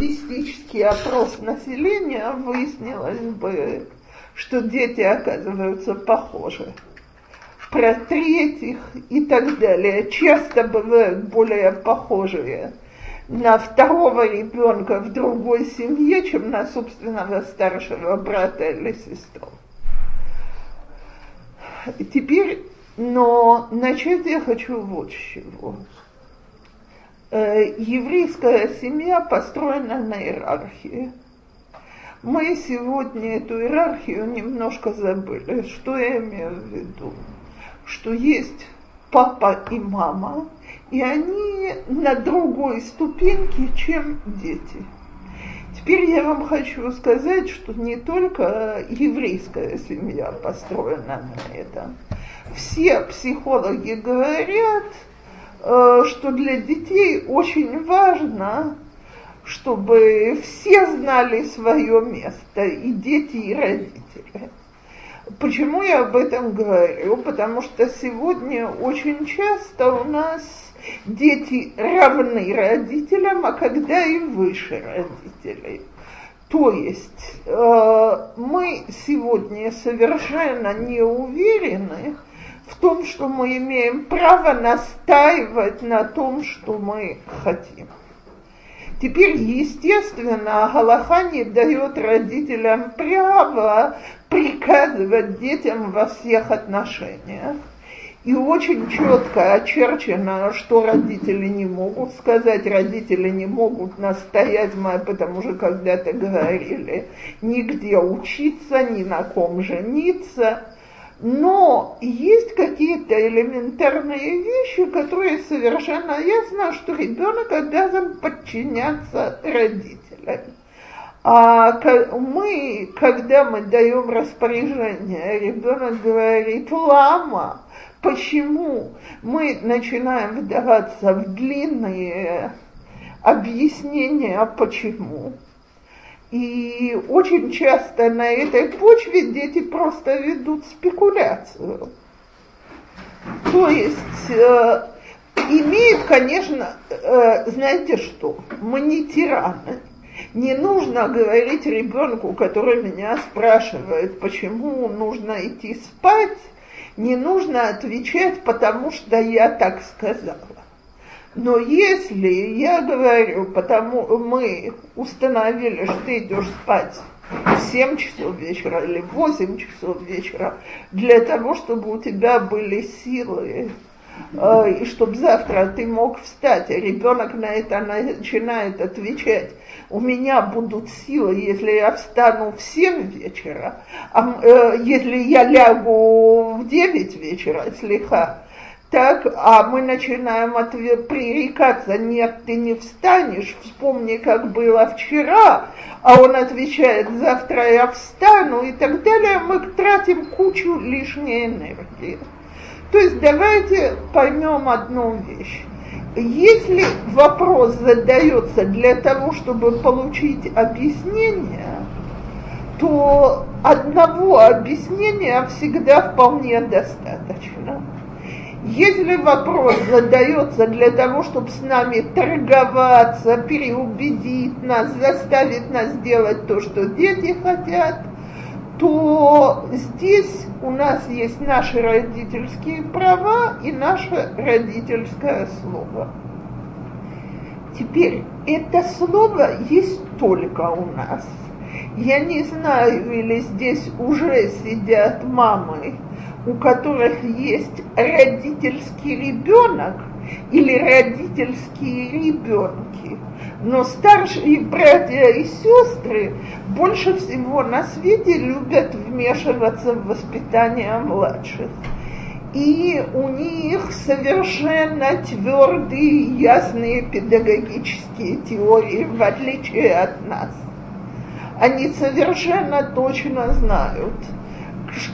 статистический опрос населения, выяснилось бы, что дети оказываются похожи. Про третьих и так далее часто бывают более похожие на второго ребенка в другой семье, чем на собственного старшего брата или сестру. Теперь, но начать я хочу вот с чего. Э, еврейская семья построена на иерархии. Мы сегодня эту иерархию немножко забыли. Что я имею в виду? Что есть папа и мама, и они на другой ступеньке, чем дети. Теперь я вам хочу сказать, что не только еврейская семья построена на этом. Все психологи говорят, что для детей очень важно, чтобы все знали свое место, и дети, и родители. Почему я об этом говорю? Потому что сегодня очень часто у нас дети равны родителям, а когда и выше родителей. То есть э, мы сегодня совершенно не уверены в том, что мы имеем право настаивать на том, что мы хотим. Теперь, естественно, Галаха не дает родителям право приказывать детям во всех отношениях. И очень четко очерчено, что родители не могут сказать, родители не могут настоять, мы об этом уже когда-то говорили, нигде учиться, ни на ком жениться. Но есть какие-то элементарные вещи, которые совершенно ясно, что ребенок обязан подчиняться родителям. А мы, когда мы даем распоряжение, ребенок говорит, лама, почему мы начинаем вдаваться в длинные объяснения, почему. И очень часто на этой почве дети просто ведут спекуляцию. То есть э, имеет, конечно, э, знаете что, мы не тираны. Не нужно говорить ребенку, который меня спрашивает, почему нужно идти спать, не нужно отвечать, потому что я так сказала. Но если я говорю, потому мы установили, что ты идешь спать в 7 часов вечера или в 8 часов вечера, для того, чтобы у тебя были силы э, и чтобы завтра ты мог встать, а ребенок на это начинает отвечать, у меня будут силы, если я встану в 7 вечера, а э, если я лягу в 9 вечера, слегка, так, а мы начинаем ответ, пререкаться, нет, ты не встанешь, вспомни, как было вчера, а он отвечает, завтра я встану и так далее, мы тратим кучу лишней энергии. То есть давайте поймем одну вещь. Если вопрос задается для того, чтобы получить объяснение, то одного объяснения всегда вполне достаточно. Если вопрос задается для того, чтобы с нами торговаться, переубедить нас, заставить нас делать то, что дети хотят, то здесь у нас есть наши родительские права и наше родительское слово. Теперь, это слово есть только у нас. Я не знаю, или здесь уже сидят мамы, у которых есть родительский ребенок или родительские ребенки но старшие братья и сестры больше всего на свете любят вмешиваться в воспитание младших. И у них совершенно твердые, ясные педагогические теории, в отличие от нас. Они совершенно точно знают,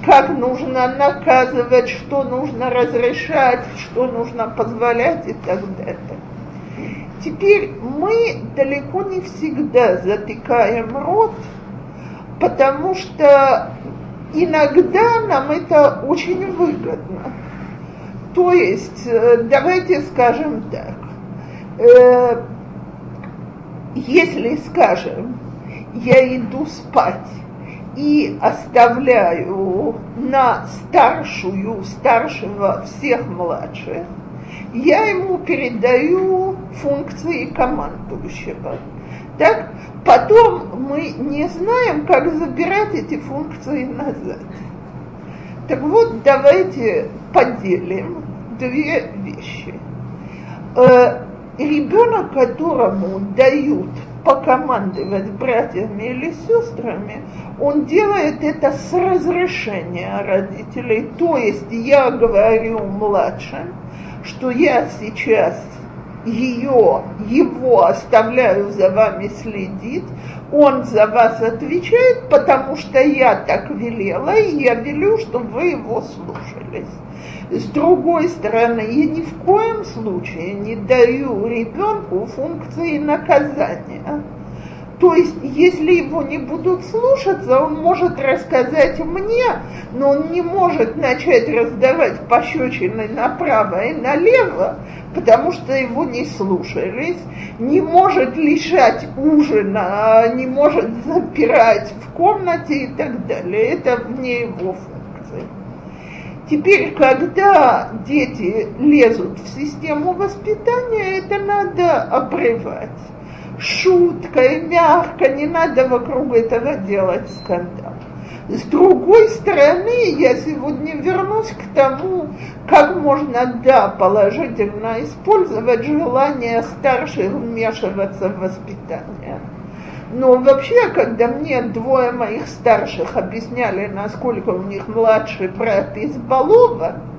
как нужно наказывать, что нужно разрешать, что нужно позволять и так далее. Теперь мы далеко не всегда затыкаем рот, потому что иногда нам это очень выгодно. То есть, э, давайте скажем так, э, если, скажем, я иду спать и оставляю на старшую, старшего всех младших, я ему передаю функции командующего. Так, потом мы не знаем, как забирать эти функции назад. Так вот, давайте поделим две вещи. Э, ребенок, которому дают покомандовать братьями или сестрами, он делает это с разрешения родителей. То есть я говорю младшим, что я сейчас ее, его оставляю за вами следить, он за вас отвечает, потому что я так велела, и я велю, чтобы вы его слушались. С другой стороны, я ни в коем случае не даю ребенку функции наказания. То есть, если его не будут слушаться, он может рассказать мне, но он не может начать раздавать пощечины направо и налево, потому что его не слушались, не может лишать ужина, не может запирать в комнате и так далее. Это вне его функции. Теперь, когда дети лезут в систему воспитания, это надо обрывать шуткой, мягко, не надо вокруг этого делать скандал. С другой стороны, я сегодня вернусь к тому, как можно, да, положительно использовать желание старших вмешиваться в воспитание. Но вообще, когда мне двое моих старших объясняли, насколько у них младший брат избалован,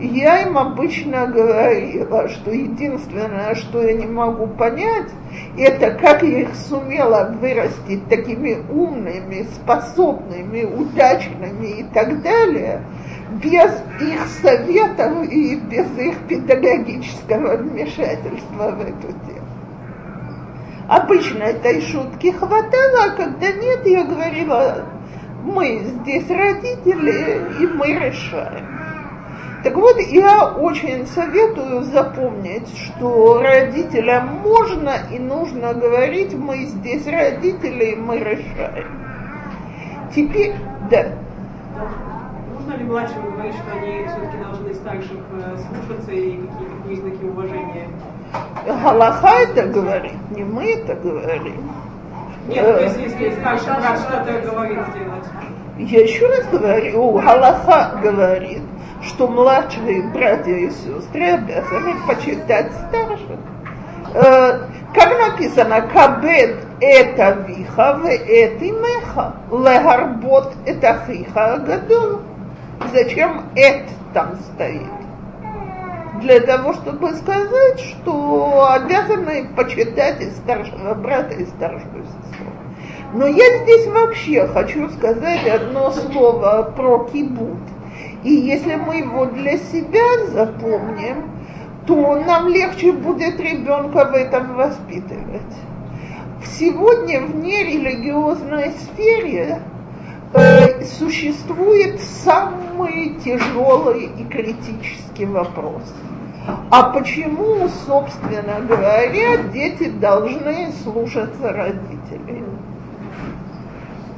я им обычно говорила, что единственное, что я не могу понять, это как я их сумела вырастить такими умными, способными, удачными и так далее, без их советов и без их педагогического вмешательства в эту тему. Обычно этой шутки хватало, а когда нет, я говорила, мы здесь родители, и мы решаем. Так вот, я очень советую запомнить, что родителям можно и нужно говорить, мы здесь родители, и мы решаем. Теперь, да. Нужно ли младшим говорить, что они все-таки должны старших э, слушаться и какие-то признаки уважения? Галаха это говорит, не мы это говорим. Нет, то есть если старший брат что-то говорит сделать. Я еще раз говорю, Галаха говорит, что младшие братья и сестры обязаны почитать старших. Э, как написано, кабет это виха, в это меха, легарбот это хиха гадол. Зачем это там стоит? Для того, чтобы сказать, что обязаны почитать и старшего брата, и старшую сестру. Но я здесь вообще хочу сказать одно слово про кибут. И если мы его для себя запомним, то нам легче будет ребенка в этом воспитывать. Сегодня в нерелигиозной сфере э, существует самый тяжелый и критический вопрос. А почему, собственно говоря, дети должны слушаться родителей?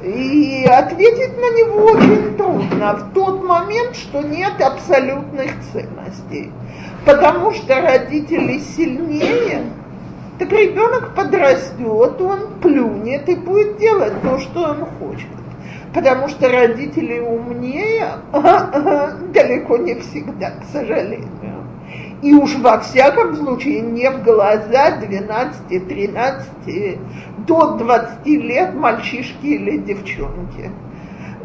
И ответить на него очень трудно в тот момент, что нет абсолютных ценностей. Потому что родители сильнее, так ребенок подрастет, он плюнет и будет делать то, что он хочет. Потому что родители умнее далеко не всегда, к сожалению. И уж во всяком случае не в глаза 12, 13, до 20 лет мальчишки или девчонки.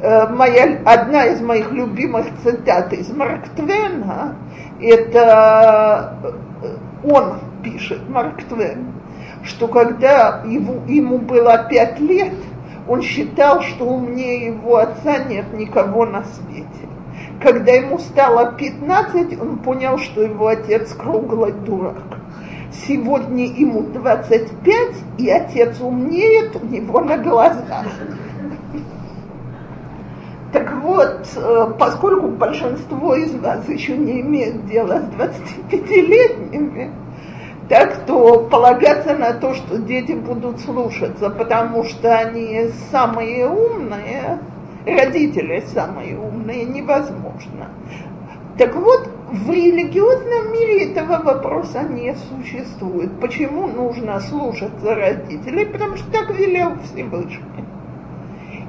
Э, моя, одна из моих любимых цитат из Марк Твена, это э, он пишет, Марк Твен, что когда его, ему было пять лет, он считал, что умнее его отца нет никого на свете. Когда ему стало 15, он понял, что его отец круглый дурак. Сегодня ему 25, и отец умнеет у него на глазах. Так вот, э, поскольку большинство из вас еще не имеет дела с 25-летними, Так то полагаться на то, что дети будут слушаться, потому что они самые умные, родители самые умные, невозможно. Так вот, в религиозном мире этого вопроса не существует. Почему нужно слушаться родителей? Потому что так велел Всевышний.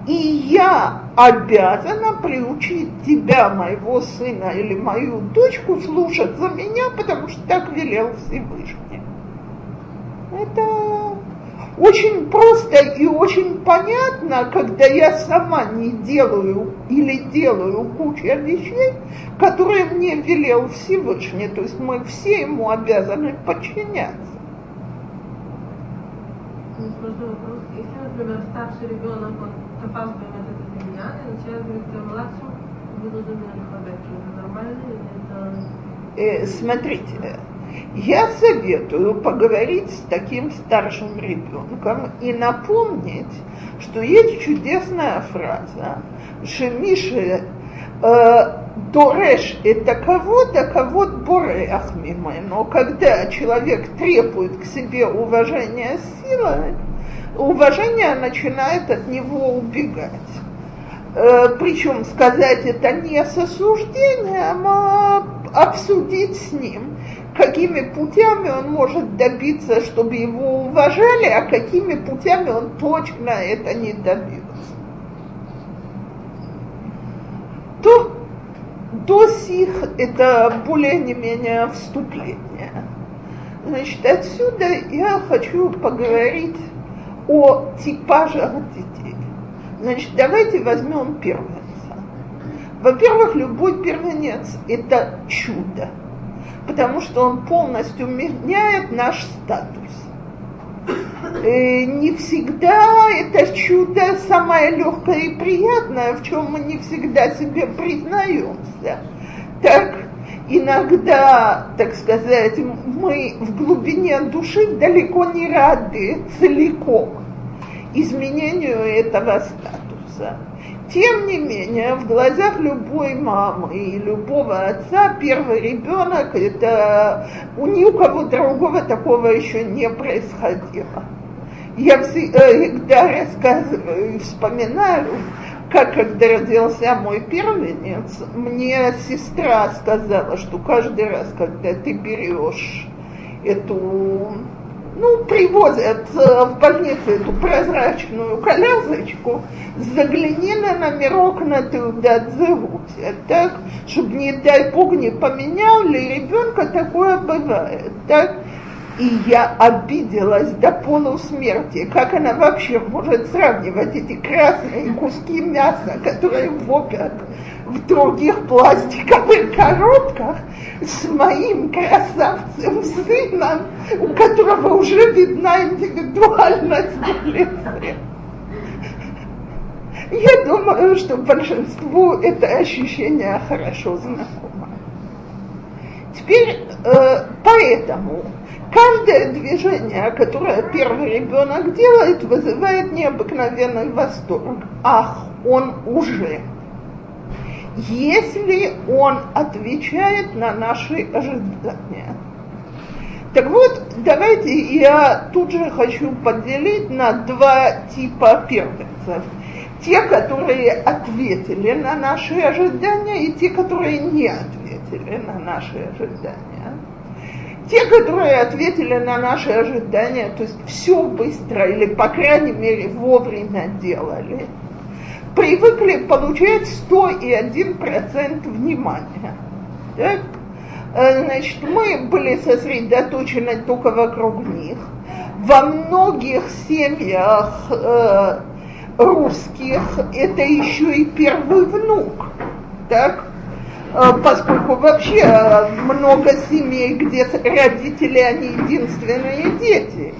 И я обязана приучить тебя, моего сына или мою дочку, слушаться меня, потому что так велел Всевышний. Это очень просто и очень понятно, когда я сама не делаю или делаю кучу вещей, которые мне велел Всевышний. То есть мы все ему обязаны подчиняться. Если, например, старший ребенок он опаздывает это меня, и начинает говорить о младшем, буду думать, это нормально или это... Э, смотрите, я советую поговорить с таким старшим ребенком и напомнить, что есть чудесная фраза, Миша э, Дореш это кого-то, кого борех мимо. Но когда человек требует к себе уважения силой, уважение начинает от него убегать. Э, причем сказать это не с осуждением, а обсудить с ним, какими путями он может добиться, чтобы его уважали, а какими путями он точно это не добился. То до сих это более не менее вступление. Значит, отсюда я хочу поговорить о типажах детей. Значит, давайте возьмем первое. Во-первых, любой первенец – это чудо, потому что он полностью меняет наш статус. И э, не всегда это чудо самое легкое и приятное, в чем мы не всегда себе признаемся. Так иногда, так сказать, мы в глубине души далеко не рады целиком изменению этого статуса. Тем не менее, в глазах любой мамы и любого отца первый ребенок это у ни у кого другого такого еще не происходило. Я всегда рассказываю и вспоминаю, как когда родился мой первенец, мне сестра сказала, что каждый раз, когда ты берешь эту ну, привозят э, в больницу эту прозрачную колясочку, загляни на номерок на туда Дзеруте, так, чтобы, не дай бог, не ли ребенка, такое бывает, так. И я обиделась до полусмерти. Как она вообще может сравнивать эти красные куски мяса, которые вопят в других пластиковых коробках, с моим красавцем сыном, у которого уже видна индивидуальность в лице. Я думаю, что большинству это ощущение хорошо знакомо. Теперь э, поэтому каждое движение, которое первый ребенок делает, вызывает необыкновенный восторг. Ах, он уже если он отвечает на наши ожидания. Так вот, давайте я тут же хочу поделить на два типа первенцев. Те, которые ответили на наши ожидания, и те, которые не ответили на наши ожидания. Те, которые ответили на наши ожидания, то есть все быстро или, по крайней мере, вовремя делали – привыкли получать 101% внимания. Так? Э, значит, мы были сосредоточены только вокруг них. Во многих семьях э, русских это еще и первый внук. Так? Э, поскольку вообще э, много семей, где родители, они единственные дети.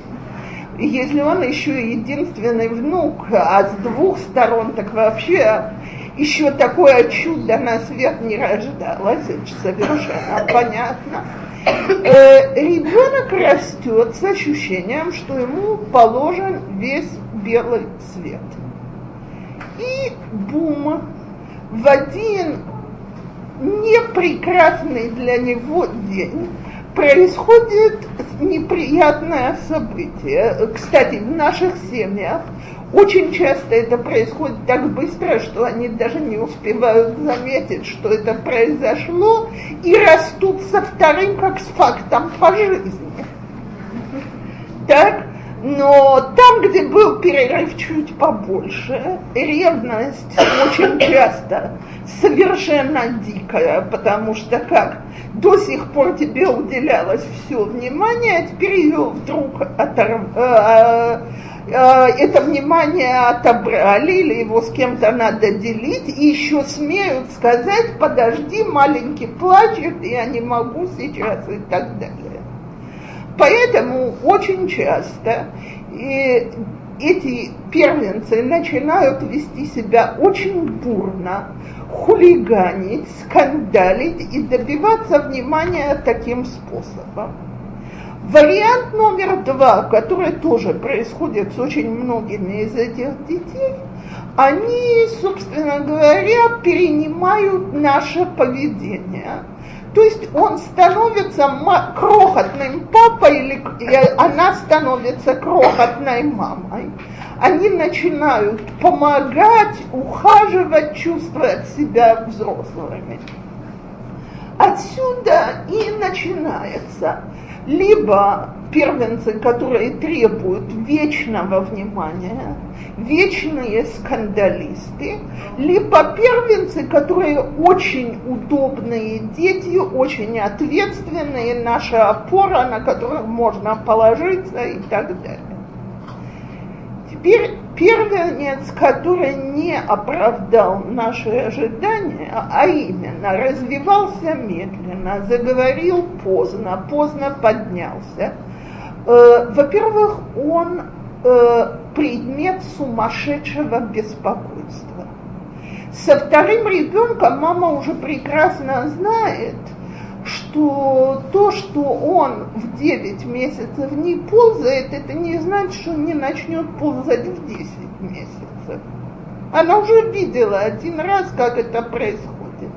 Если он еще единственный внук, а с двух сторон, так вообще еще такое чудо на свет не рождалось, это совершенно понятно. Э, ребенок растет с ощущением, что ему положен весь белый свет. И бум, в один непрекрасный для него день происходит неприятное событие. Кстати, в наших семьях очень часто это происходит так быстро, что они даже не успевают заметить, что это произошло, и растут со вторым как с фактом по жизни. Так? Но там, где был перерыв чуть побольше, ревность очень часто совершенно дикая, потому что как до сих пор тебе уделялось все внимание, а теперь ее вдруг оторв... Э, э, это внимание отобрали или его с кем-то надо делить, и еще смеют сказать, подожди, маленький плачет, я не могу сейчас и так далее. Поэтому очень часто и эти первенцы начинают вести себя очень бурно, хулиганить, скандалить и добиваться внимания таким способом. Вариант номер два, который тоже происходит с очень многими из этих детей, они, собственно говоря, перенимают наше поведение – то есть он становится крохотным папой, или она становится крохотной мамой. Они начинают помогать, ухаживать, чувствовать себя взрослыми. Отсюда и начинается либо первенцы, которые требуют вечного внимания, вечные скандалисты, либо первенцы, которые очень удобные дети, очень ответственные, наша опора, на которых можно положиться и так далее. Теперь первенец, который не оправдал наши ожидания, а именно развивался медленно, заговорил поздно, поздно поднялся, э, во-первых, он э, предмет сумасшедшего беспокойства. Со вторым ребенком мама уже прекрасно знает, что то, что он в 9 месяцев не ползает, это не значит, что он не начнет ползать в 10 месяцев. Она уже видела один раз, как это происходит.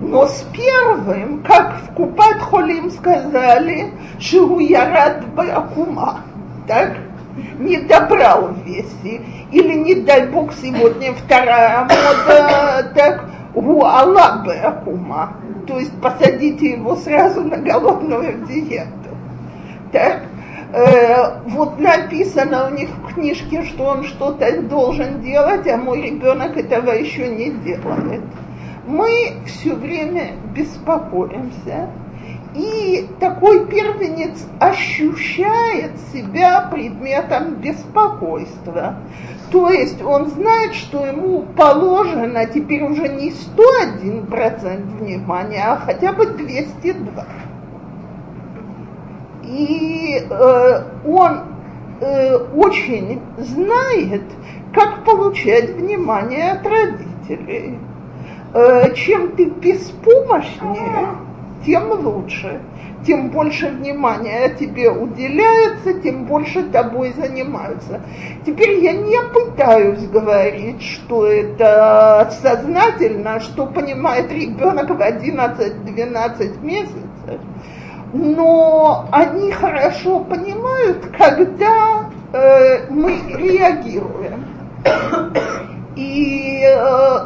Но с первым, как в Купат Холим сказали, что я рад Бакума, так? Не добрал веси. Или, не дай бог, сегодня вторая мода, так, у Аллах Бакума. То есть посадите его сразу на голодную диету. Так? Э, вот написано у них в книжке, что он что-то должен делать, а мой ребенок этого еще не делает мы все время беспокоимся, и такой первенец ощущает себя предметом беспокойства. То есть он знает, что ему положено теперь уже не 101% внимания, а хотя бы 202. И э, он э, очень знает, как получать внимание от родителей. Э, чем ты беспомощнее, тем лучше. Тем больше внимания тебе уделяется, тем больше тобой занимаются. Теперь я не пытаюсь говорить, что это сознательно, что понимает ребенок в 11-12 месяцев, но они хорошо понимают, когда э, мы реагируем. И э,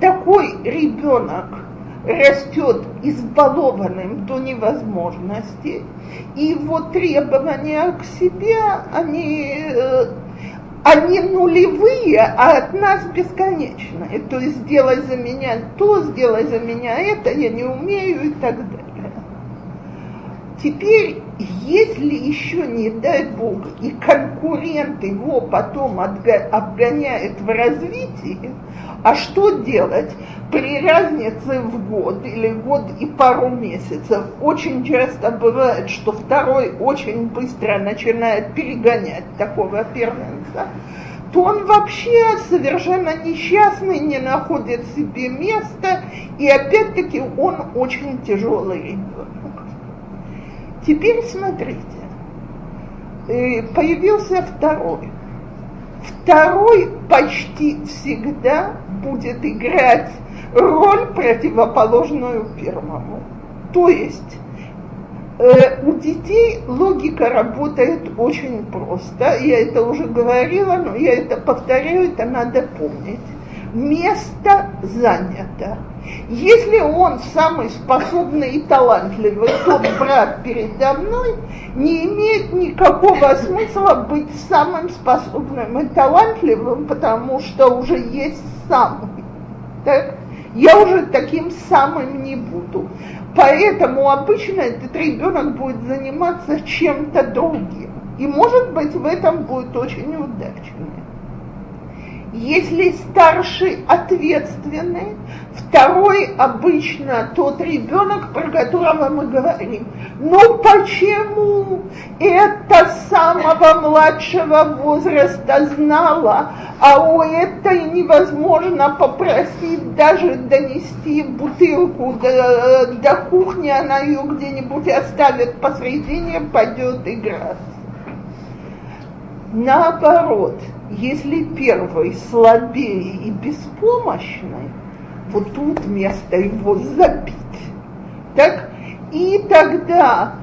такой ребенок растет избалованным до невозможности, и его требования к себе, они, э, они нулевые, а от нас бесконечные. То есть сделай за меня то, сделай за меня это, я не умею и так далее. Теперь, если еще, не дай Бог, и конкурент его потом обгоняет в развитии, а что делать? При разнице в год или год и пару месяцев очень часто бывает, что второй очень быстро начинает перегонять такого первенца, то он вообще совершенно несчастный, не находит себе места, и опять-таки он очень тяжелый ребенок. Теперь смотрите, э, появился второй. Второй почти всегда будет играть роль противоположную первому. То есть э, у детей логика работает очень просто. Я это уже говорила, но я это повторяю, это надо помнить. Место занято. Если он самый способный и талантливый, тот брат передо мной, не имеет никакого смысла быть самым способным и талантливым, потому что уже есть самый. Так? Я уже таким самым не буду. Поэтому обычно этот ребенок будет заниматься чем-то другим. И может быть в этом будет очень удачный. Если старший ответственный, второй обычно тот ребенок, про которого мы говорим. Но почему это самого младшего возраста знала, а у этой невозможно попросить даже донести бутылку до, до кухни, она ее где-нибудь оставит посредине, пойдет играть. Наоборот, если первый слабее и беспомощный, вот тут место его забить. Так? И тогда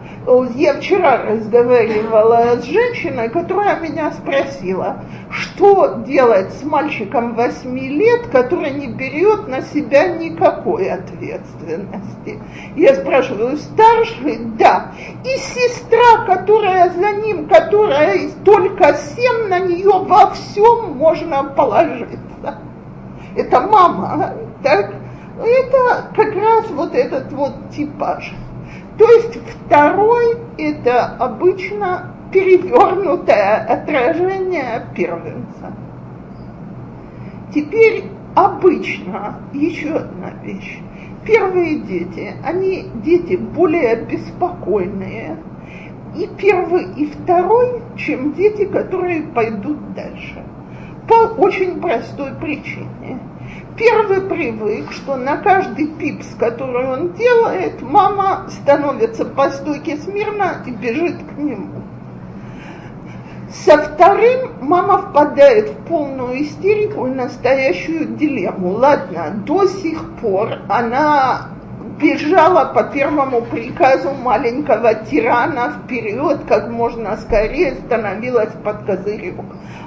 я вчера разговаривала с женщиной, которая меня спросила, что делать с мальчиком 8 лет, который не берет на себя никакой ответственности. Я спрашиваю, старший? Да. И сестра, которая за ним, которая только 7, на нее во всем можно положиться. Это мама, так? Это как раз вот этот вот типаж. То есть второй – это обычно перевернутое отражение первенца. Теперь обычно еще одна вещь. Первые дети, они дети более беспокойные. И первый, и второй, чем дети, которые пойдут дальше. По очень простой причине – Первый привык, что на каждый пипс, который он делает, мама становится по стойке смирно и бежит к нему. Со вторым мама впадает в полную истерику и настоящую дилемму. Ладно, до сих пор она бежала по первому приказу маленького тирана вперед, как можно скорее становилась под козырек.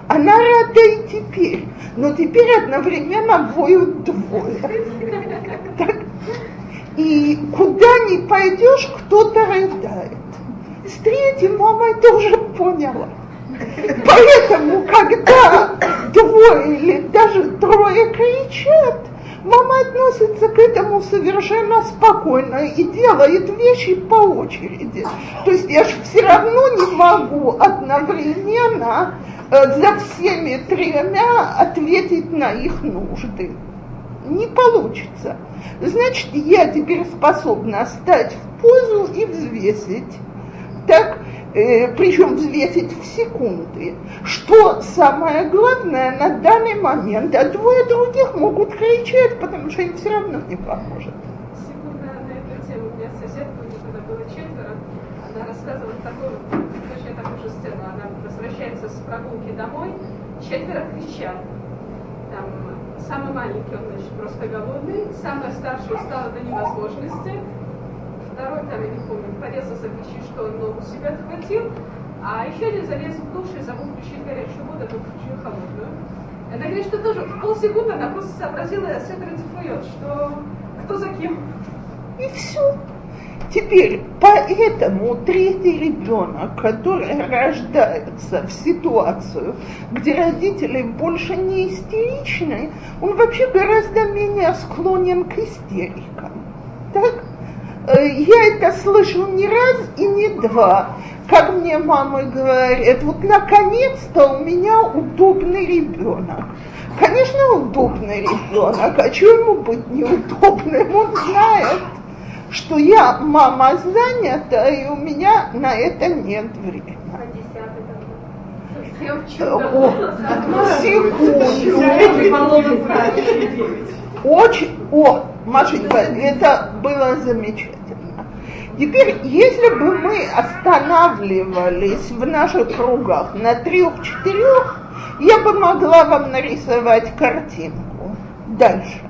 Она рада и теперь, но теперь одновременно воют двое. Так. И куда ни пойдешь, кто-то рыдает. С третьим мама это уже поняла. Поэтому, когда двое или даже трое кричат, Мама относится к этому совершенно спокойно и делает вещи по очереди. То есть я же все равно не могу одновременно э, за всеми тремя ответить на их нужды. Не получится. Значит, я теперь способна стать в позу и взвесить. Так, причем взвесить в секунды, что самое главное на данный момент, а двое других могут кричать, потому что им все равно не поможет. Секунда на эту тему. У меня соседка, когда было четверо, она рассказывала такую, точно такую же сцену. Она возвращается с прогулки домой, четверо кричат. Там самый маленький, он, значит, просто голодный, самый старший устала до невозможности, второй там, я не помню, порезался кричит, что он ногу себя отхватил, а еще один залез в душ и забыл включить горячую воду, а тут включил холодную. Она говорит, что тоже в полсекунды она просто сообразила с этой что кто за кем. И все. Теперь, поэтому третий ребенок, который рождается в ситуацию, где родители больше не истеричны, он вообще гораздо менее склонен к истерикам. Так? Э, я это слышу не раз и не два. Как мне мама говорит, вот наконец-то у меня удобный ребенок. Конечно, удобный ребенок, а чего ему быть неудобным? Он знает, что я мама занята, и у меня на это нет времени. О, Очень, о, Машенька, это было замечательно. Теперь, если бы мы останавливались в наших кругах на трех-четырех, я бы могла вам нарисовать картинку. Дальше.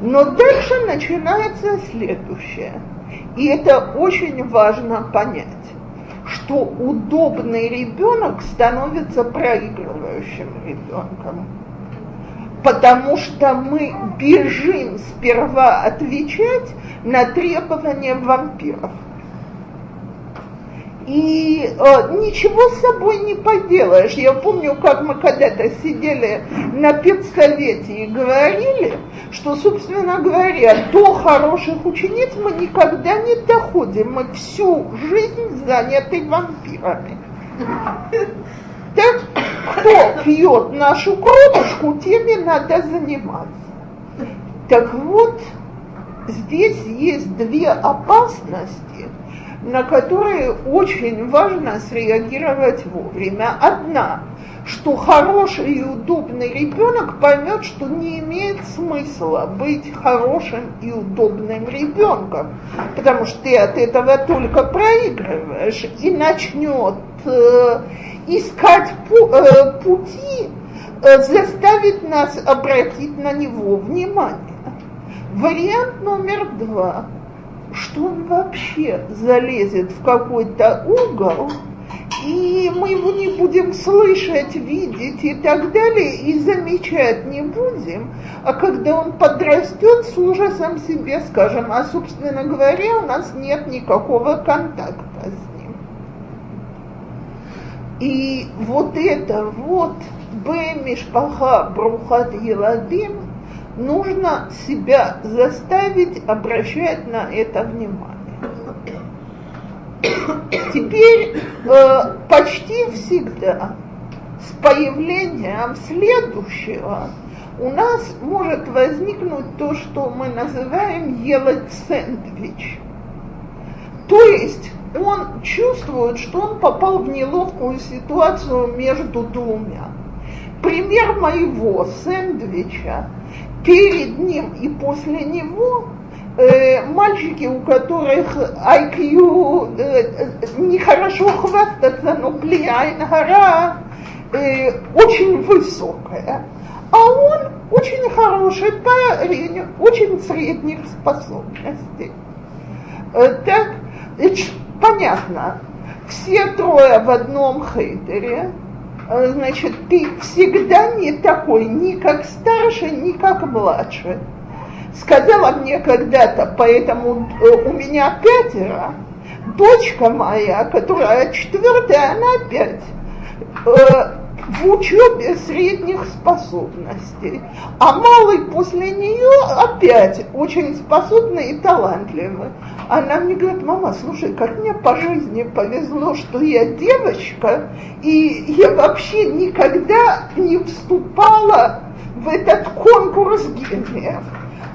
Но дальше начинается следующее. И это очень важно понять, что удобный ребенок становится проигрывающим ребенком. Потому что мы бежим сперва отвечать на требования вампиров. И э, ничего с собой не поделаешь. Я помню, как мы когда-то сидели на педсовете и говорили, что, собственно говоря, до хороших учениц мы никогда не доходим. Мы всю жизнь заняты вампирами. Так, кто пьет нашу кровушку, теми надо заниматься. Так вот, здесь есть две опасности – на которые очень важно среагировать вовремя. Одна, что хороший и удобный ребенок поймет, что не имеет смысла быть хорошим и удобным ребенком, потому что ты от этого только проигрываешь и начнет э, искать пу- э, пути, э, заставить нас обратить на него внимание. Вариант номер два – что он вообще залезет в какой-то угол, и мы его не будем слышать, видеть и так далее, и замечать не будем, а когда он подрастет, с ужасом себе скажем, а, собственно говоря, у нас нет никакого контакта с ним. И вот это вот Б Мишпаха Брухат Еладим – нужно себя заставить обращать на это внимание. Теперь э, почти всегда с появлением следующего у нас может возникнуть то, что мы называем делать сэндвич. То есть он чувствует, что он попал в неловкую ситуацию между двумя. Пример моего сэндвича перед ним и после него э, мальчики, у которых IQ э, нехорошо хвастаться, но плияйн гора э, очень высокая. А он очень хороший парень, очень средних способностей. Э, так, понятно, все трое в одном хейтере, Э, значит, ты всегда не такой, ни как старший, ни как младший. Сказала мне когда-то, поэтому э, у меня пятеро, дочка моя, которая четвертая, она пять. Э, в учебе средних способностей. А малый после нее опять очень способный и талантливый. Она мне говорит, мама, слушай, как мне по жизни повезло, что я девочка, и я вообще никогда не вступала в этот конкурс гениев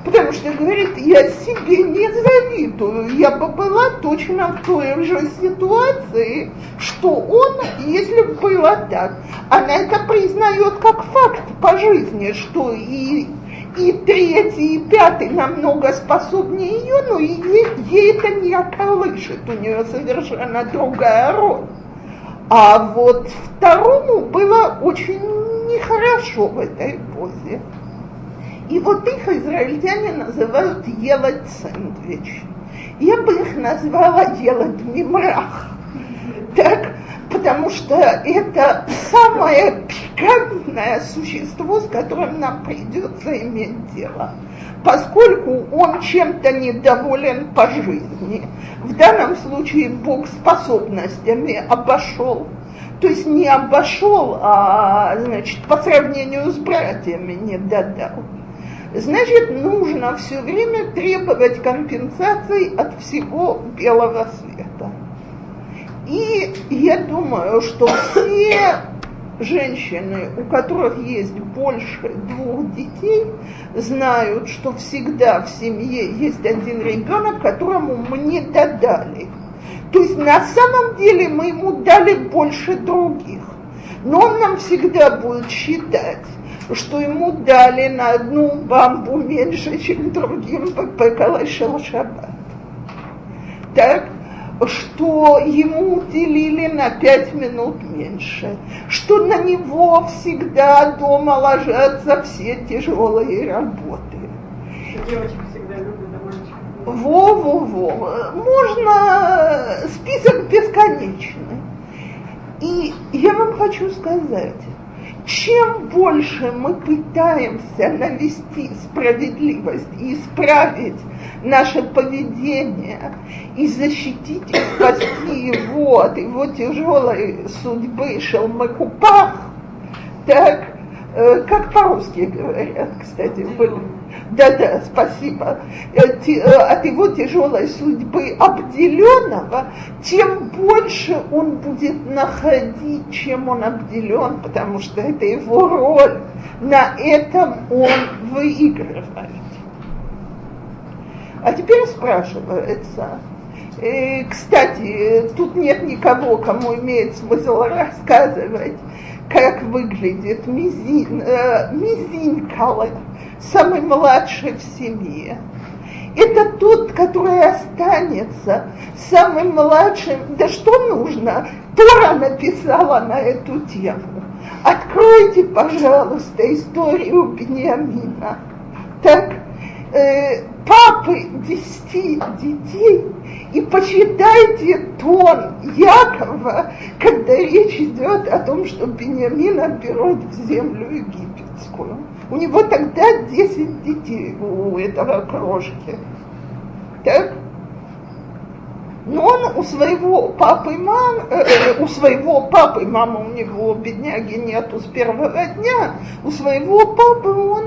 потому что, говорит, я себе не завидую, я бы была точно в той же ситуации, что он, если бы было так. Она это признает как факт по жизни, что и и третий, и пятый намного способнее ее, но ей, ей это не околышет, у нее совершенно другая роль. А вот второму было очень нехорошо в этой позе. И вот их израильтяне называют делать сэндвич. Я бы их назвала делать мимрах. Так, потому что это самое пикантное существо, с которым нам придется иметь дело. Поскольку он чем-то недоволен по жизни, в данном случае Бог способностями обошел то есть не обошел, а значит, по сравнению с братьями не додал значит, нужно все время требовать компенсаций от всего белого света. И я думаю, что все женщины, у которых есть больше двух детей, знают, что всегда в семье есть один ребенок, которому мы не додали. То есть на самом деле мы ему дали больше других. Но он нам всегда будет считать, что ему дали на одну бамбу меньше, чем другим Бекалашел Шаббат. Так, что ему уделили на пять минут меньше, что на него всегда дома ложатся все тяжелые работы. Девочки всегда любят, а Во-во-во. Можно список бесконечный. И я вам хочу сказать, чем больше мы пытаемся навести справедливость и исправить наше поведение и защитить и спасти его от его тяжелой судьбы шелмакупах, так, как по-русски говорят, кстати, были. Да-да, спасибо. Э, э, от его тяжелой судьбы обделенного, тем больше он будет находить, чем он обделен, потому что это его роль. На этом он выигрывает. А теперь спрашивается, э, кстати, тут нет никого, кому имеет смысл рассказывать, как выглядит мизин, э, мизинкалы самый младший в семье. Это тот, который останется самым младшим. Да что нужно? Тора написала на эту тему. Откройте, пожалуйста, историю Бениамина. Так, э, папы десяти детей и почитайте тон Якова, когда речь идет о том, что Бениамина берет в землю египетскую. У него тогда 10 детей у этого крошки. Так? Но он у своего папы и мам, э, э, у своего папы и мамы у него бедняги нету с первого дня, у своего папы он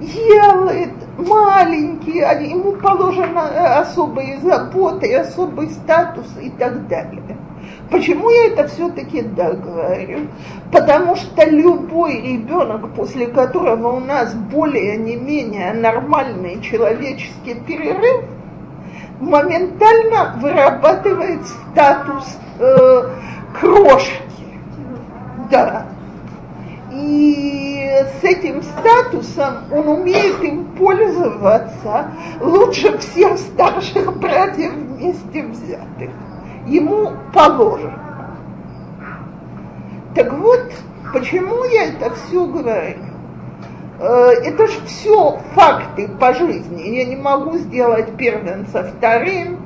делает маленький, ему положены особые заботы, особый статус и так далее. Почему я это все-таки да говорю? Потому что любой ребенок, после которого у нас более не менее нормальный человеческий перерыв, моментально вырабатывает статус э, крошки. Да. И с этим статусом он умеет им пользоваться лучше всех старших братьев вместе взятых ему положено. Так вот, почему я это все говорю? Э, это же все факты по жизни. Я не могу сделать первенца вторым.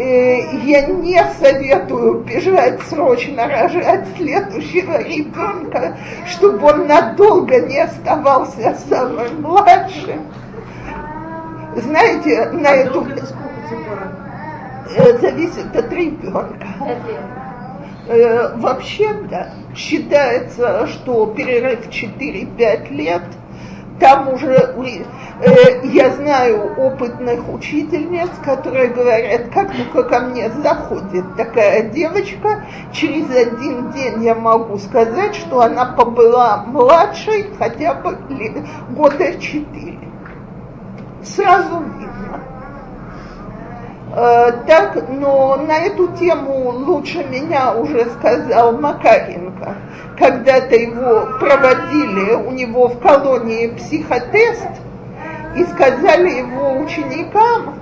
Я не советую бежать срочно рожать следующего ребенка, чтобы он надолго не оставался самым младшим. Знаете, на эту... Э, зависит от ребенка. Э, вообще, да, считается, что перерыв 4-5 лет, там уже, э, я знаю опытных учительниц, которые говорят, как только ко мне заходит такая девочка, через один день я могу сказать, что она побыла младшей хотя бы года 4. Сразу видно. Э, так, но на эту тему лучше меня уже сказал Макаренко. Когда-то его проводили у него в колонии психотест и сказали его ученикам,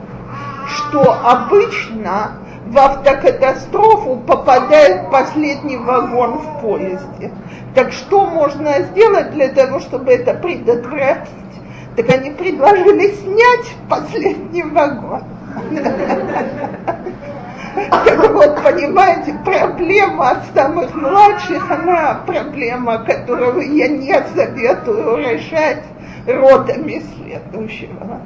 что обычно в автокатастрофу попадает последний вагон в поезде. Так что можно сделать для того, чтобы это предотвратить? Так они предложили снять последний вагон. Вот, понимаете, проблема самых младших, она проблема, которую я не советую решать родами следующего.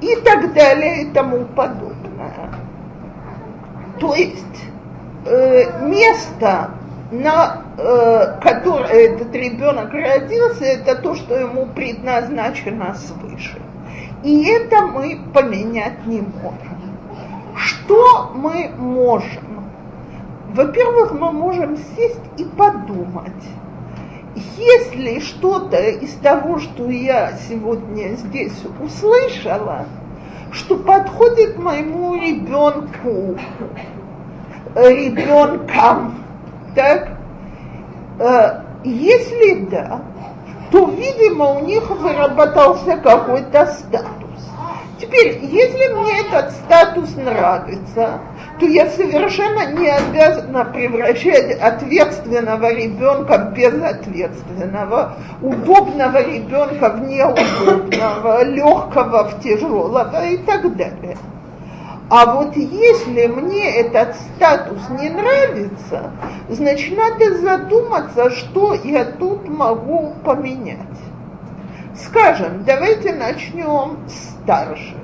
И так далее и тому подобное. То есть э, место, на э, которое этот ребенок родился, это то, что ему предназначено свыше. И это мы поменять не можем. Что мы можем? Во-первых, мы можем сесть и подумать, если что-то из того, что я сегодня здесь услышала, что подходит моему ребенку, ребенкам, так, э, если да, то, видимо, у них выработался какой-то статус. Теперь, если мне этот статус нравится, то я совершенно не обязана превращать ответственного ребенка в безответственного, удобного ребенка в неудобного, легкого в тяжелого и так далее. А вот если мне этот статус не нравится, значит надо задуматься, что я тут могу поменять. Скажем, давайте начнем с старших.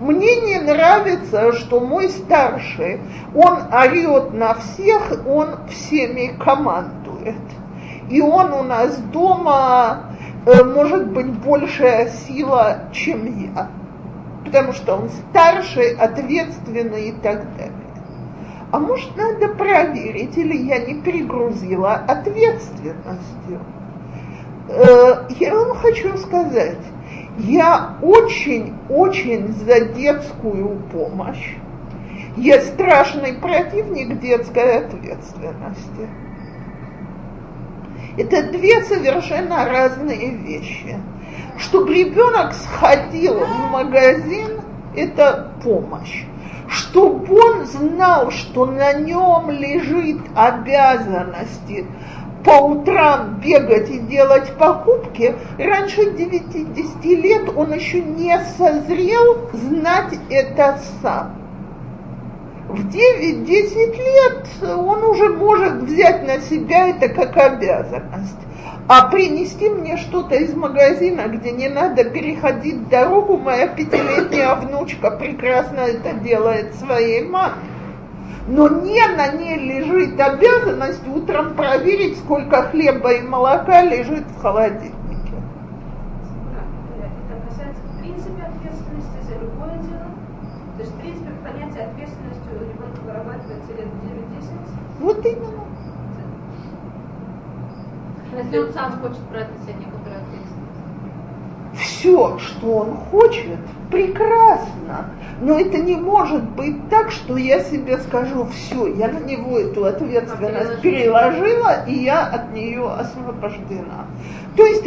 Мне не нравится, что мой старший, он орет на всех, он всеми командует. И он у нас дома э, может быть большая сила, чем я потому что он старший, ответственный и так далее. А может, надо проверить, или я не перегрузила ответственностью. Э, я вам хочу сказать, я очень-очень за детскую помощь. Я страшный противник детской ответственности. Это две совершенно разные вещи. Чтобы ребенок сходил в магазин, это помощь. Чтобы он знал, что на нем лежит обязанности по утрам бегать и делать покупки, раньше 9-10 лет он еще не созрел знать это сам. В 9-10 лет он уже может взять на себя это как обязанность. А принести мне что-то из магазина, где не надо переходить дорогу, моя пятилетняя внучка прекрасно это делает своей маме. Но не на ней лежит обязанность утром проверить, сколько хлеба и молока лежит в холодильнике. Вот именно. Если он сам хочет брать на себя некоторую ответственность. Все, что он хочет, прекрасно. Но это не может быть так, что я себе скажу, все, я на него эту ответственность переложила, и я от нее освобождена. То есть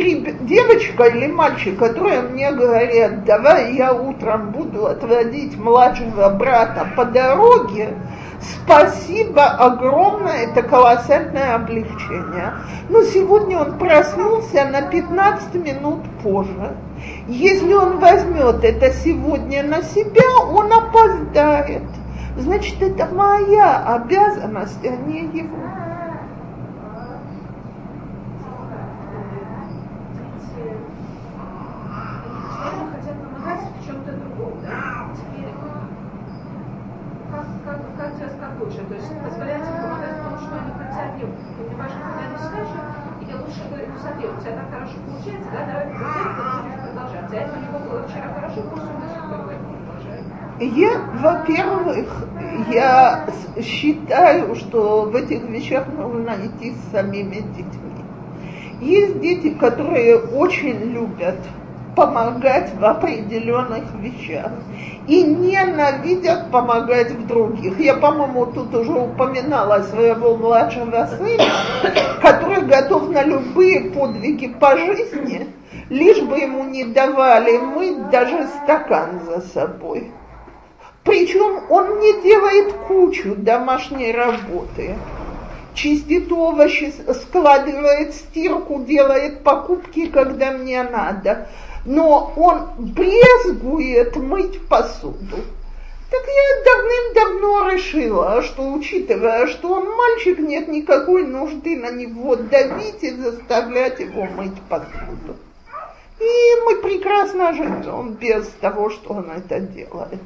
девочка или мальчик, которые мне говорят, давай я утром буду отводить младшего брата по дороге, Спасибо огромное, это колоссальное облегчение. Но сегодня он проснулся на 15 минут позже. Если он возьмет это сегодня на себя, он опоздает. Значит, это моя обязанность, а не его. Я, во-первых, я считаю, что в этих вещах нужно идти с самими детьми. Есть дети, которые очень любят помогать в определенных вещах и ненавидят помогать в других. Я, по-моему, тут уже упоминала своего младшего сына, который готов на любые подвиги по жизни, лишь бы ему не давали мыть даже стакан за собой. Причем он не делает кучу домашней работы. Чистит овощи, складывает стирку, делает покупки, когда мне надо. Но он брезгует мыть посуду. Так я давным-давно решила, что учитывая, что он мальчик, нет никакой нужды на него давить и заставлять его мыть посуду. И мы прекрасно живем без того, что он это делает.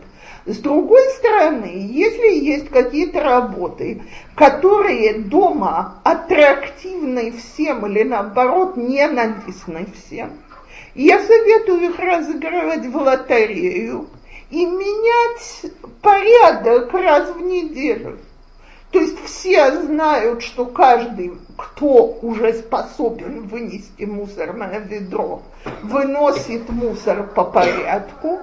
С другой стороны, если есть какие-то работы, которые дома аттрактивны всем или наоборот ненавистны всем, я советую их разыгрывать в лотерею и менять порядок раз в неделю. То есть все знают, что каждый, кто уже способен вынести мусорное ведро, выносит мусор по порядку.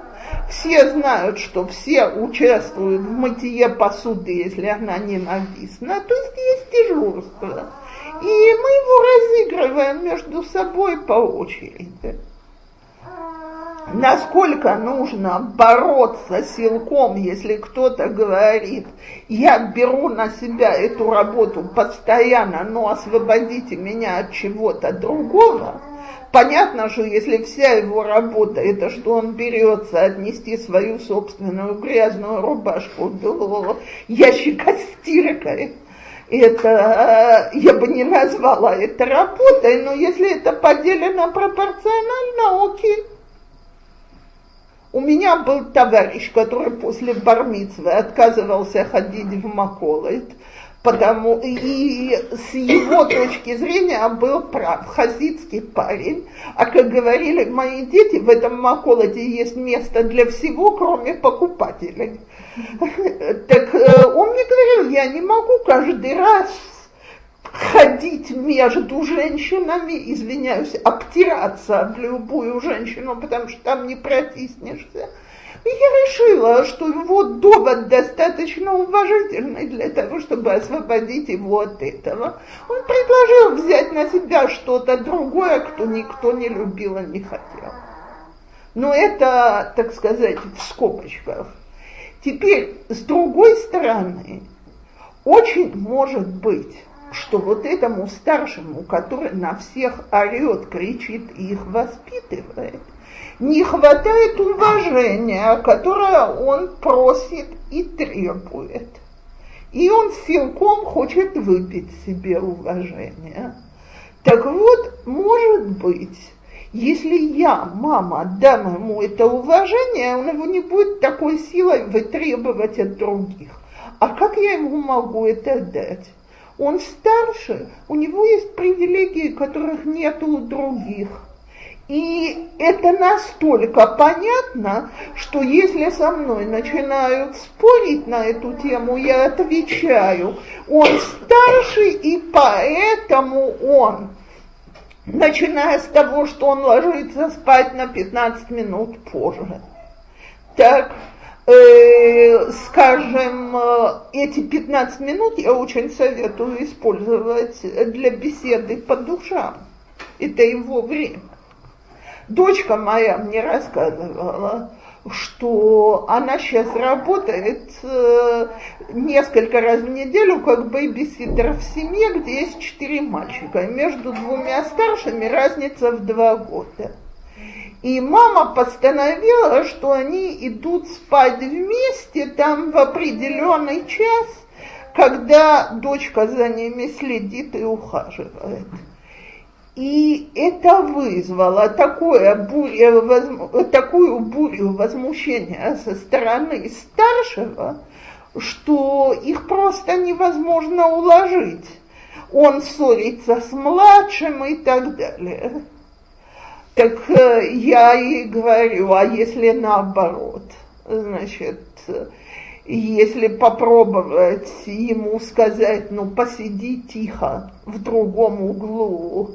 Все знают, что все участвуют в мытье посуды, если она ненавистна. То есть есть дежурство. И мы его разыгрываем между собой по очереди. Насколько нужно бороться силком, если кто-то говорит, я беру на себя эту работу постоянно, но освободите меня от чего-то другого, понятно, что если вся его работа это что он берется отнести свою собственную грязную рубашку до ящика стиркой, это я бы не назвала это работой, но если это поделено пропорционально, окей. У меня был товарищ, который после бармицвы отказывался ходить в Маколайт, потому и с его точки зрения был прав, хасидский парень. А как говорили мои дети, в этом Маколоте есть место для всего, кроме покупателей. Так э, он мне говорил, я не могу каждый раз ходить между женщинами, извиняюсь, обтираться об любую женщину, потому что там не протиснешься. И я решила, что его довод достаточно уважительный для того, чтобы освободить его от этого. Он предложил взять на себя что-то другое, кто никто не любил и не хотел. Но это, так сказать, в скобочках. Теперь, с другой стороны, очень может быть, что вот этому старшему, который на всех орет, кричит и их воспитывает, не хватает уважения, которое он просит и требует. И он силком хочет выпить себе уважение. Так вот, может быть, если я, мама, дам ему это уважение, он его не будет такой силой вытребовать от других. А как я ему могу это дать? Он старше, у него есть привилегии, которых нет у других. И это настолько понятно, что если со мной начинают спорить на эту тему, я отвечаю, он старше, и поэтому он, начиная с того, что он ложится спать на 15 минут позже. Так, э, скажем, э, эти 15 минут я очень советую использовать для беседы по душам. Это его время. Дочка моя мне рассказывала, что она сейчас работает э, несколько раз в неделю как бэйбиситер в семье, где есть четыре мальчика. И между двумя старшими разница в два года. И мама постановила, что они идут спать вместе там в определенный час, когда дочка за ними следит и ухаживает. И это вызвало такое буря, такую бурю возмущения со стороны старшего, что их просто невозможно уложить. Он ссорится с младшим и так далее. Так э, я и говорю, а если наоборот, значит, если попробовать ему сказать, ну посиди тихо в другом углу,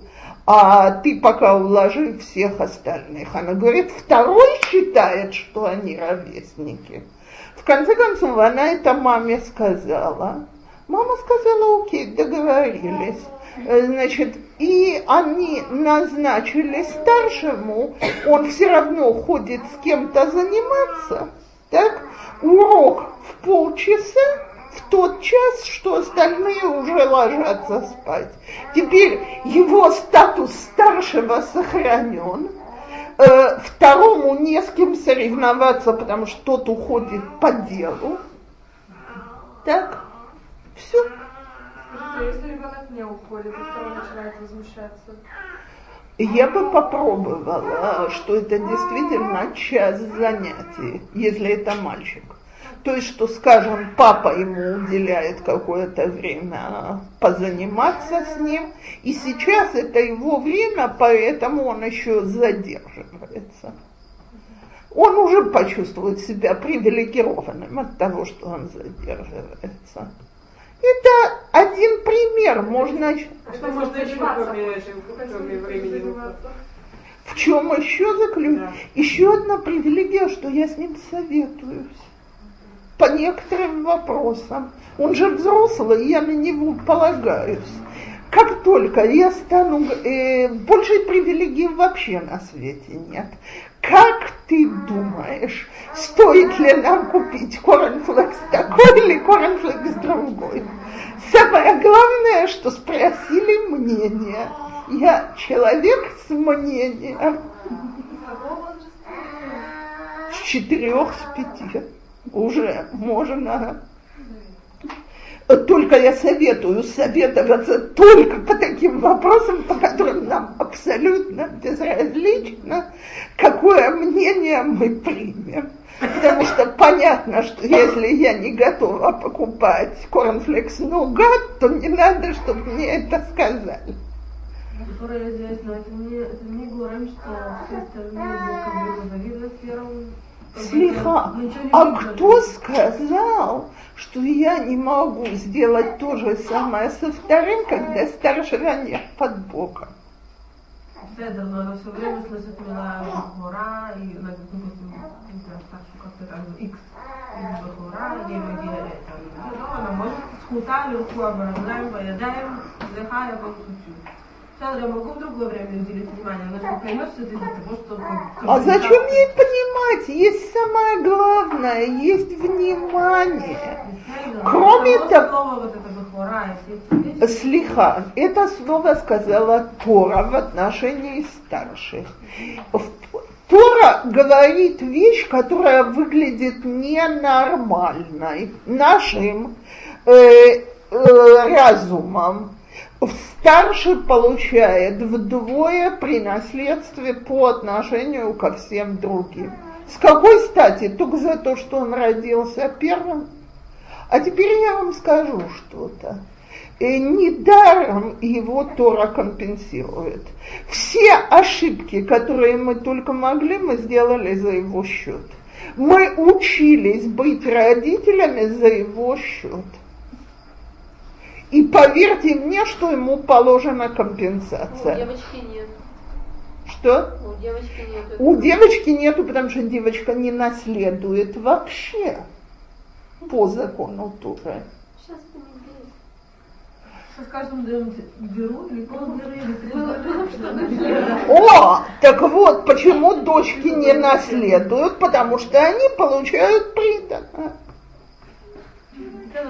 а ты пока уложи всех остальных. Она говорит, второй считает, что они ровесники. В конце концов, она это маме сказала. Мама сказала, окей, договорились. Значит, и они назначили старшему, он все равно ходит с кем-то заниматься, так, урок в полчаса, в тот час, что остальные уже ложатся спать. Теперь его статус старшего сохранен, э, второму не с кем соревноваться, потому что тот уходит по делу. Так, все. А если ребенок не уходит, и второй начинает возмущаться? Я бы попробовала, что это действительно час занятий, если это мальчик. То есть, что, скажем, папа ему уделяет какое-то время позаниматься с ним, и сейчас это его время, поэтому он еще задерживается. Он уже почувствует себя привилегированным от того, что он задерживается. Это один пример. Можно... А что можно еще, кроме, кроме времени? В чем еще заключается? Да. Еще одна привилегия, что я с ним советуюсь по некоторым вопросам. Он же взрослый, я на него полагаюсь. как только я стану, э, большей привилегии вообще на свете нет. Как ты думаешь, стоит ли нам купить корнфлекс такой или корнфлекс другой? Самое главное, что спросили мнение. Я человек с мнением. С четырех, с пяти уже можно только я советую советоваться только по таким вопросам, по которым нам абсолютно безразлично, какое мнение мы примем. Потому что понятно, что если я не готова покупать корнфлекс нугат, то не надо, чтобы мне это сказали. Которая известна, это не, это не говорим, что все остальные как бы завидуют первому Слиха, а кто сказал, что я не могу сделать то же самое со вторым, когда старшего нет под боком? בסדר, но она все время слышит мила Бахура, и, допустим, как-то там X, или Бахура, ей מגיע там, она может זכותה לרכוע ברגליים, בידיים, לך я шучу. Я могу в другое время уделить внимание, но что поймет, что это для того, чтобы... А зачем ей понимать? Есть самое главное, есть внимание. Кроме того... Слиха, это слово сказала Тора в отношении старших. Тора говорит вещь, которая выглядит ненормальной нашим э, э, разумом старший получает вдвое при наследстве по отношению ко всем другим. С какой стати? Только за то, что он родился первым? А теперь я вам скажу что-то. И недаром его Тора компенсирует. Все ошибки, которые мы только могли, мы сделали за его счет. Мы учились быть родителями за его счет. И поверьте мне, что ему положена компенсация. У девочки нет. Что? У девочки нет. У девочки нету, потому что девочка не наследует вообще по закону Туры. Сейчас это не берет. С каждым даем беру или полберу, или три О, так вот, почему дочки не наследуют, потому что они получают приданное.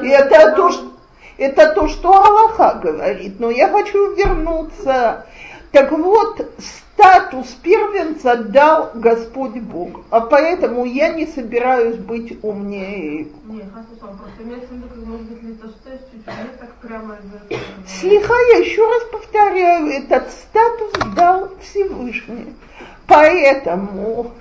И это то, что это то, что Аллаха говорит. Но я хочу вернуться. Так вот, статус первенца дал Господь Бог, а поэтому я не собираюсь быть умнее его. Слиха, я еще раз повторяю, этот статус дал Всевышний. Поэтому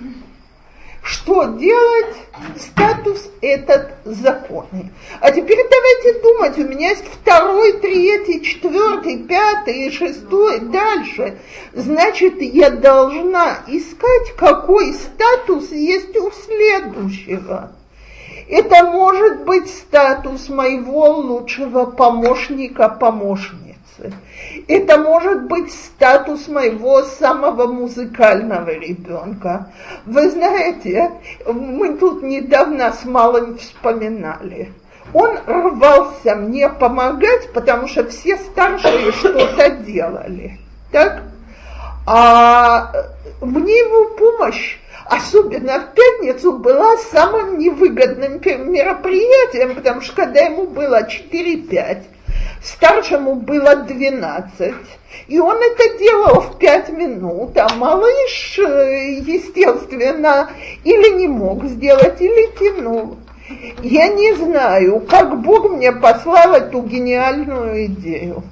что делать, статус этот законный. А теперь давайте думать, у меня есть второй, третий, четвертый, пятый шестой, дальше. Значит, я должна искать, какой статус есть у следующего. Это может быть статус моего лучшего помощника, помощника танцы. Это может быть статус моего самого музыкального ребенка. Вы знаете, мы тут недавно с малым вспоминали. Он рвался мне помогать, потому что все старшие что-то делали. Так? А мне его помощь особенно в пятницу, была самым невыгодным мероприятием, потому что когда ему было 4-5, старшему было 12, и он это делал в 5 минут, а малыш, э, естественно, или не мог сделать, или тянул. Я не знаю, как Бог мне послал эту гениальную идею.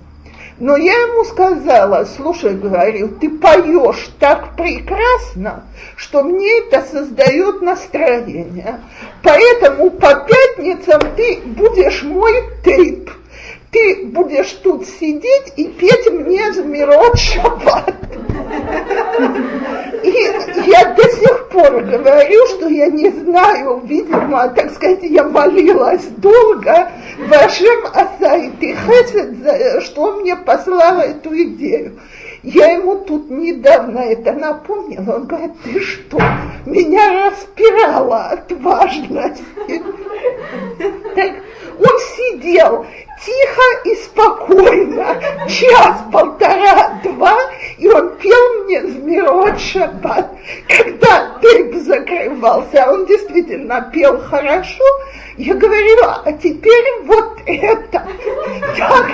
Но я ему сказала, слушай, говорю, ты поешь так прекрасно, что мне это создает настроение. Поэтому по пятницам ты будешь мой тейп ты будешь тут сидеть и петь мне Змирот Шаббат. И я до сих пор говорю, что я не знаю, видимо, так сказать, я молилась долго, Вашем Асайти Хесед, что мне послал эту идею. Я ему тут недавно это напомнила. Он говорит, ты что, меня распирала от важности. Так он сидел тихо и спокойно, час, полтора, два, и он пел мне «Змирот Шаббат». Когда тейп закрывался, а он действительно пел хорошо, я говорила, а теперь вот это. Так.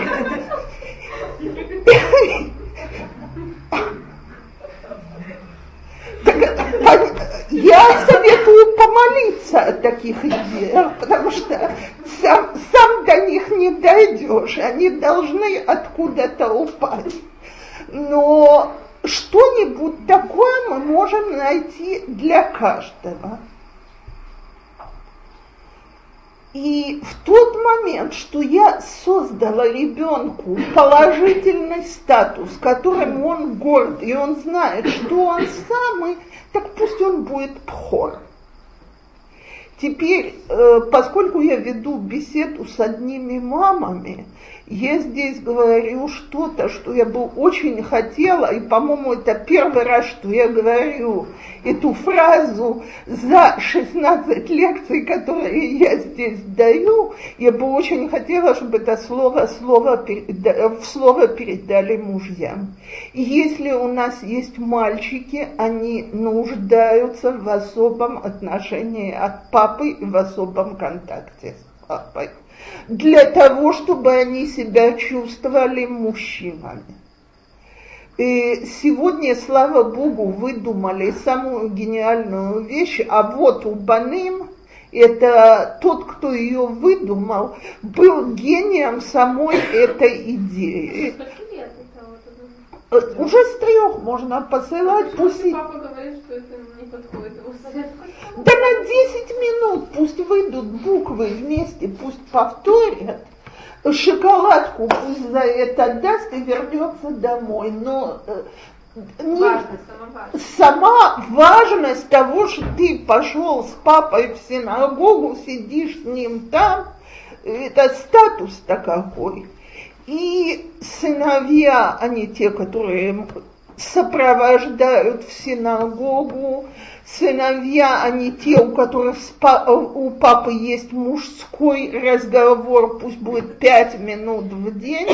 Я советую помолиться о таких идеях, потому что сам, сам до них не дойдешь, они должны откуда-то упасть. Но что-нибудь такое мы можем найти для каждого. И в тот момент, что я создала ребенку положительный статус, которым он горд, и он знает, что он самый, так пусть он будет пхор. Теперь, э, поскольку я веду беседу с одними мамами, я здесь говорю что-то, что я бы очень хотела, и, по-моему, это первый раз, что я говорю эту фразу за 16 лекций, которые я здесь даю, я бы очень хотела, чтобы это слово, слово в слово передали мужьям. Если у нас есть мальчики, они нуждаются в особом отношении от папы и в особом контакте с папой для того, чтобы они себя чувствовали мужчинами. И сегодня, слава Богу, выдумали самую гениальную вещь, а вот у Баним, это тот, кто ее выдумал, был гением самой этой идеи. Э, уже с трех можно посылать. Пусть... Папа говорит, что это не подходит его Да на 10 минут пусть выйдут буквы вместе, пусть повторят. Шоколадку пусть за это даст и вернется домой. Но э, не, важность, сама, важность. сама важность того, что ты пошел с папой в синагогу, сидишь с ним там, это статус-то какой. И сыновья, они те, которые сопровождают в синагогу, сыновья, они те, у которых у папы есть мужской разговор, пусть будет пять минут в день,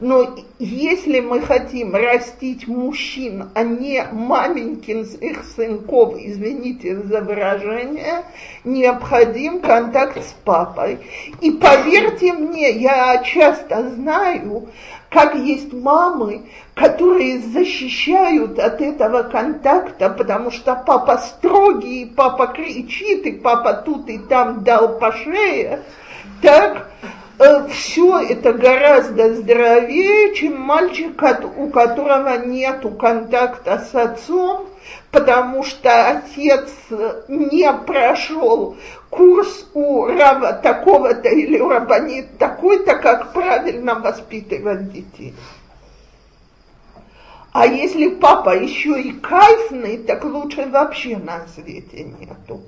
но если мы хотим растить мужчин, а не маменькин их сынков, извините за выражение, необходим контакт с папой. И поверьте мне, я часто знаю, как есть мамы, которые защищают от этого контакта, потому что папа строгий, папа кричит, и папа тут и там дал по шее, так э, все это гораздо здоровее, чем мальчик, у которого нет контакта с отцом, потому что отец не прошел курс у раба такого-то или у рабанит такой-то, как правильно воспитывать детей. А если папа еще и кайфный, так лучше вообще на свете нету.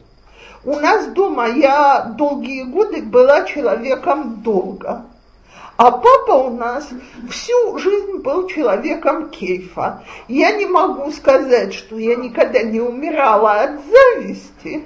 У нас дома я долгие годы была человеком долго. А папа у нас всю жизнь был человеком кейфа. Я не могу сказать, что я никогда не умирала от зависти,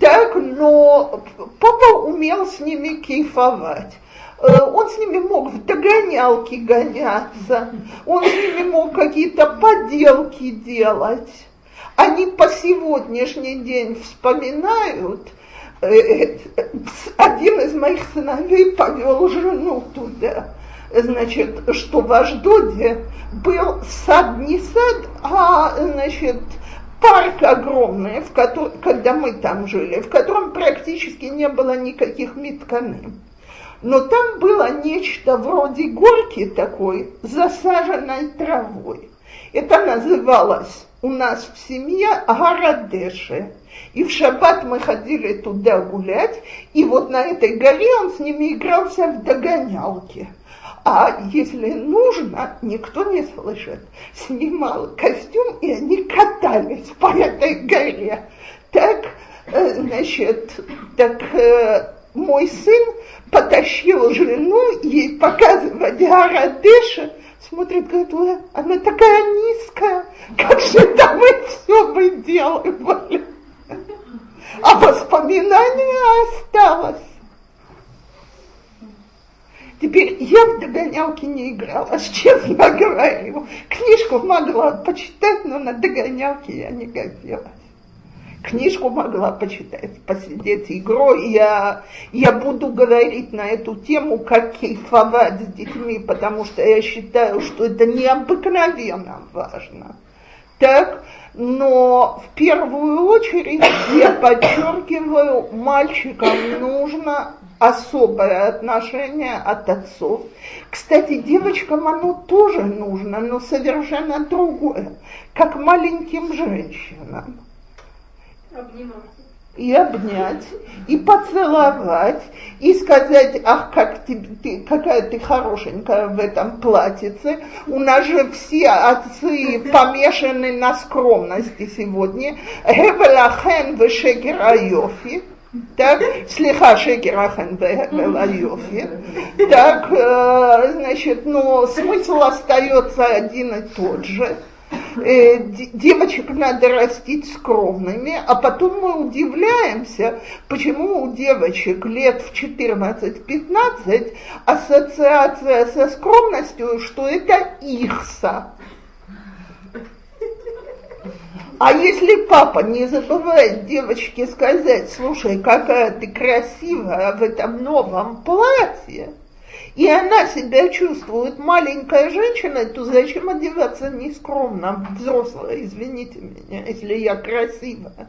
так, но папа умел с ними кейфовать. Э, он с ними мог в догонялки гоняться, он с ними мог какие-то поделки делать. Они по сегодняшний день вспоминают, один из моих сыновей повел жену туда. Значит, что в Аждоде был сад не сад, а, значит, парк огромный, в который, когда мы там жили, в котором практически не было никаких митканы. Но там было нечто вроде горки такой, засаженной травой. Это называлось у нас в семье Агарадеши. И в шаббат мы ходили туда гулять, и вот на этой горе он с ними игрался в догонялки. А если нужно, никто не слышит, снимал костюм, и они катались по этой горе. Так, э, значит, так э, мой сын потащил жену ей показывать Арадеша, смотрит, говорит, ой, она такая низкая, как же мы все выделывали. А воспоминание осталось. Теперь я в догонялки не играла, честно говорю. Книжку могла почитать, но на догонялки я не годилась. Книжку могла почитать, посидеть игрой. Я, я буду говорить на эту тему, как кайфовать с детьми, потому что я считаю, что это необыкновенно важно. Так, но в первую очередь я подчеркиваю, мальчикам нужно особое отношение от отцов. Кстати, девочкам оно тоже нужно, но совершенно другое, как маленьким женщинам. И обнять, и поцеловать, и сказать, ах, как ты, ты, какая ты хорошенькая в этом платьице. У нас же все отцы помешаны на скромности сегодня. Гевелахен вешегерайофи. Так, слегка шекерахен велайофи. Так, э, значит, но смысл остается один и тот же э, девочек надо растить скромными, а потом мы удивляемся, почему у девочек лет в 14-15 ассоциация со скромностью, что это ихса. А если папа не забывает девочке сказать, слушай, какая ты красивая в этом новом платье, и она себя чувствует маленькая женщина, то зачем одеваться нескромно, взрослая, извините меня, если я красивая.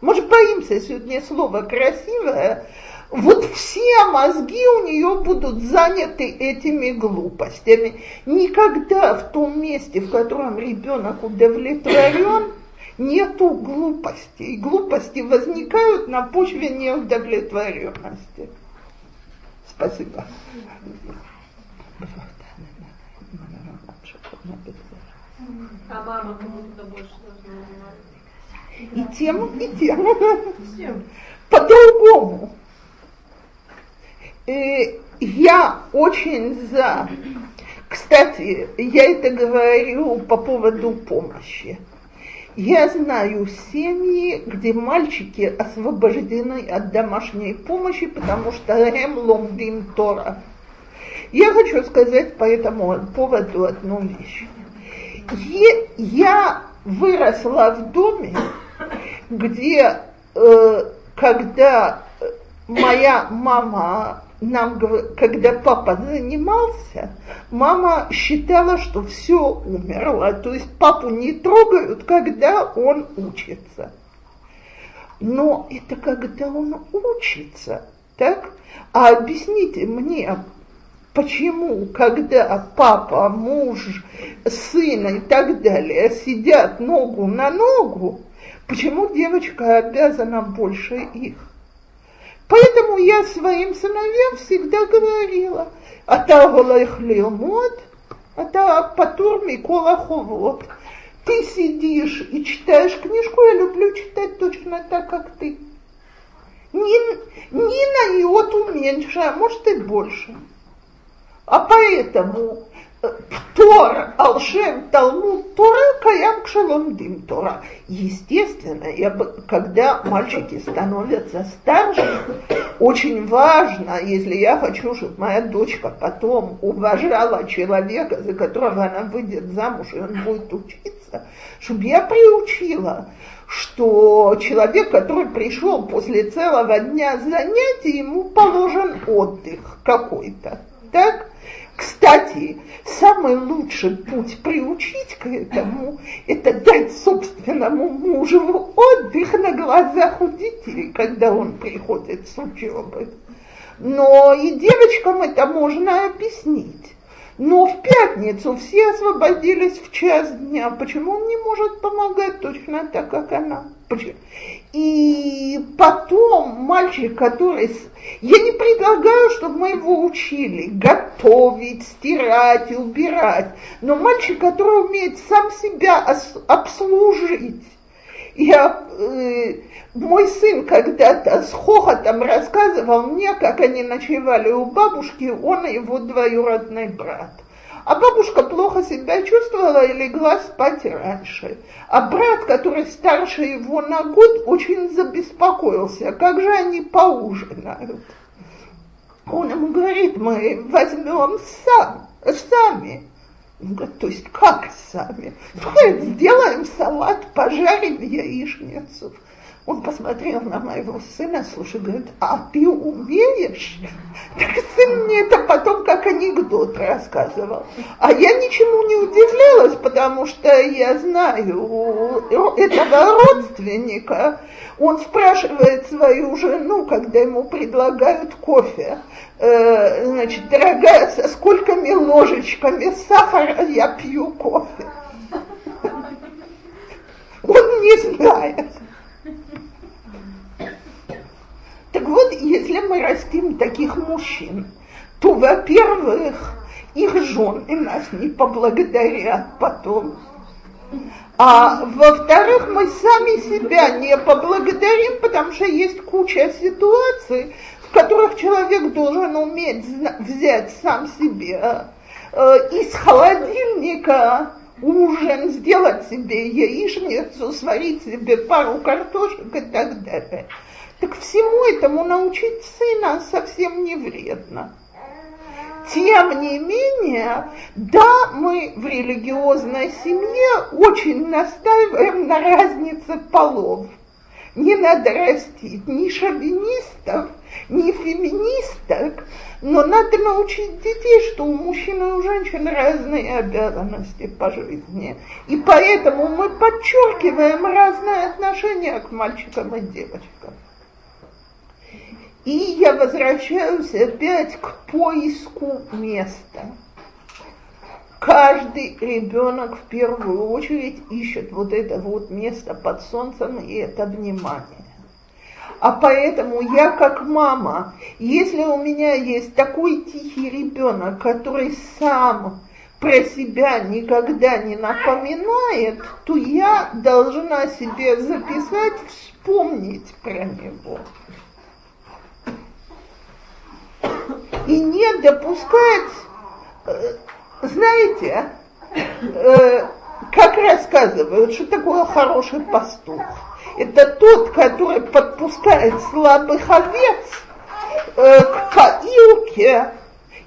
Мы же боимся сегодня слова красивая, вот все мозги у нее будут заняты этими глупостями. Никогда в том месте, в котором ребенок удовлетворен, нету глупостей. Глупости возникают на почве неудовлетворенности. Спасибо. А мама кому-то больше должна И тем, и тем. По-другому. Э, я очень за. Кстати, я это говорю по поводу помощи. Я знаю семьи, где мальчики освобождены от домашней помощи, потому что эм ломдим Тора. Я хочу сказать по этому поводу одну вещь. Я выросла в доме, где, э, когда моя мама нам, когда папа занимался, мама считала, что все умерло. То есть папу не трогают, когда он учится. Но это когда он учится, так? А объясните мне, почему, когда папа, муж, сын и так далее сидят ногу на ногу, почему девочка обязана больше их? Поэтому я своим сыновьям всегда говорила, а та голых лилмот, а та патур микола ховод. Ты сидишь и читаешь книжку, я люблю читать точно так, как ты. Ни, ни на йоту меньше, а может и больше. А поэтому Тор, Алшем, Талмуд, Тора, Каям, Кшаломдим, Тора. Естественно, я, когда мальчики становятся старше, очень важно, если я хочу, чтобы моя дочка потом уважала человека, за которого она выйдет замуж, и он будет учиться, чтобы я приучила, что человек, который пришел после целого дня занятий, ему положен отдых какой-то. Так? Кстати, самый лучший путь приучить к этому – это дать собственному мужу отдых на глазах у детей, когда он приходит с учебы. Но и девочкам это можно объяснить. Но в пятницу все освободились в час дня. Почему он не может помогать точно так, как она? И потом мальчик, который... Я не предлагаю, чтобы мы его учили готовить, стирать убирать. Но мальчик, который умеет сам себя обслужить. Я, э, мой сын когда-то с хохотом рассказывал мне, как они ночевали у бабушки, он и его двоюродный брат. А бабушка плохо себя чувствовала и легла спать раньше. А брат, который старше его на год, очень забеспокоился, как же они поужинают. Он ему говорит, мы возьмем сам, сами. Он говорит, то есть как сами? Ну, сделаем салат, пожарим яичницу. Он посмотрел на моего сына, слушай, говорит, а ты умеешь? Так сын мне это потом как анекдот рассказывал. А я ничему не удивлялась, потому что я знаю этого родственника. Он спрашивает свою жену, когда ему предлагают кофе, э, значит, дорогая, со сколькими ложечками сахара я пью кофе? Он не знает. Так вот, если мы растим таких мужчин, то, во-первых, их жены нас не поблагодарят потом. А во-вторых, мы сами себя не поблагодарим, потому что есть куча ситуаций, в которых человек должен уметь взять сам себе э, из холодильника ужин, сделать себе яичницу, сварить себе пару картошек и так далее. Так всему этому научить сына совсем не вредно. Тем не менее, да, мы в религиозной семье очень настаиваем на разнице полов. Не надо растить ни шовинистов, ни феминисток, но надо научить детей, что у мужчин и у женщин разные обязанности по жизни. И поэтому мы подчеркиваем разное отношение к мальчикам и девочкам. И я возвращаюсь опять к поиску места. Каждый ребенок в первую очередь ищет вот это вот место под солнцем и это внимание. А поэтому я как мама, если у меня есть такой тихий ребенок, который сам про себя никогда не напоминает, то я должна себе записать, вспомнить про него и не допускать, э, знаете, э, как рассказывают, что такое хороший пастух. Это тот, который подпускает слабых овец э, к поилке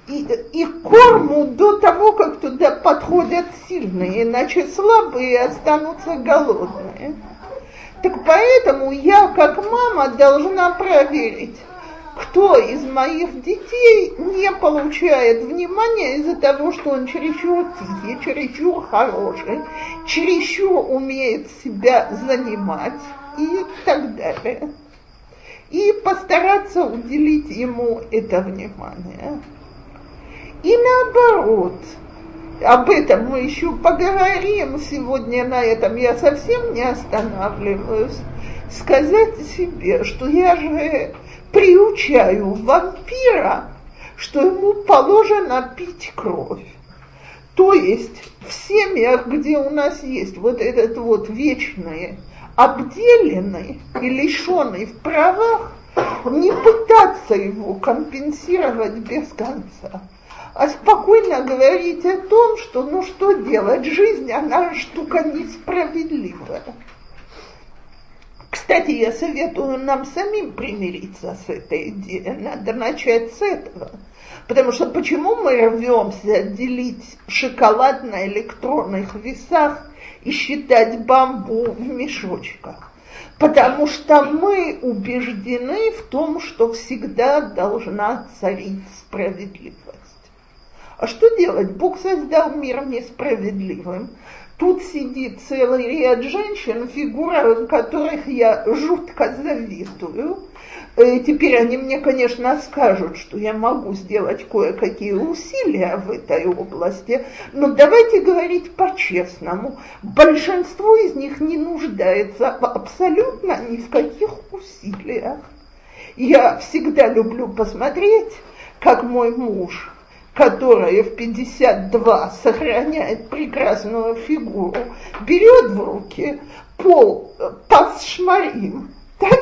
и, и корму до того, как туда подходят сильные, иначе слабые останутся голодные. Так поэтому я, как мама, должна проверить, кто из моих детей не получает внимания из-за того, что он чересчур тихий, чересчур хороший, чересчур умеет себя занимать и так далее. И постараться уделить ему это внимание. И наоборот, об этом мы еще поговорим. Сегодня на этом я совсем не останавливаюсь. Сказать себе, что я же приучаю вампира, что ему положено пить кровь. То есть в семьях, где у нас есть вот этот вот вечный, обделенный и лишенный в правах, не пытаться его компенсировать без конца, а спокойно говорить о том, что ну что делать, жизнь, она штука несправедливая. Кстати, я советую нам самим примириться с этой идеей. Надо начать с этого. Потому что почему мы рвемся делить шоколад на электронных весах и считать бамбу в мешочках? Потому что мы убеждены в том, что всегда должна царить справедливость. А что делать? Бог создал мир несправедливым. Тут сидит целый ряд женщин, фигура которых я жутко завидую. Э, теперь они мне, конечно, скажут, что я могу сделать кое-какие усилия в этой области, но давайте говорить по-честному. Большинство из них не нуждается абсолютно ни в каких усилиях. Я всегда люблю посмотреть, как мой муж которая в 52 сохраняет прекрасную фигуру, берет в руки пол э, пасшмарим, так,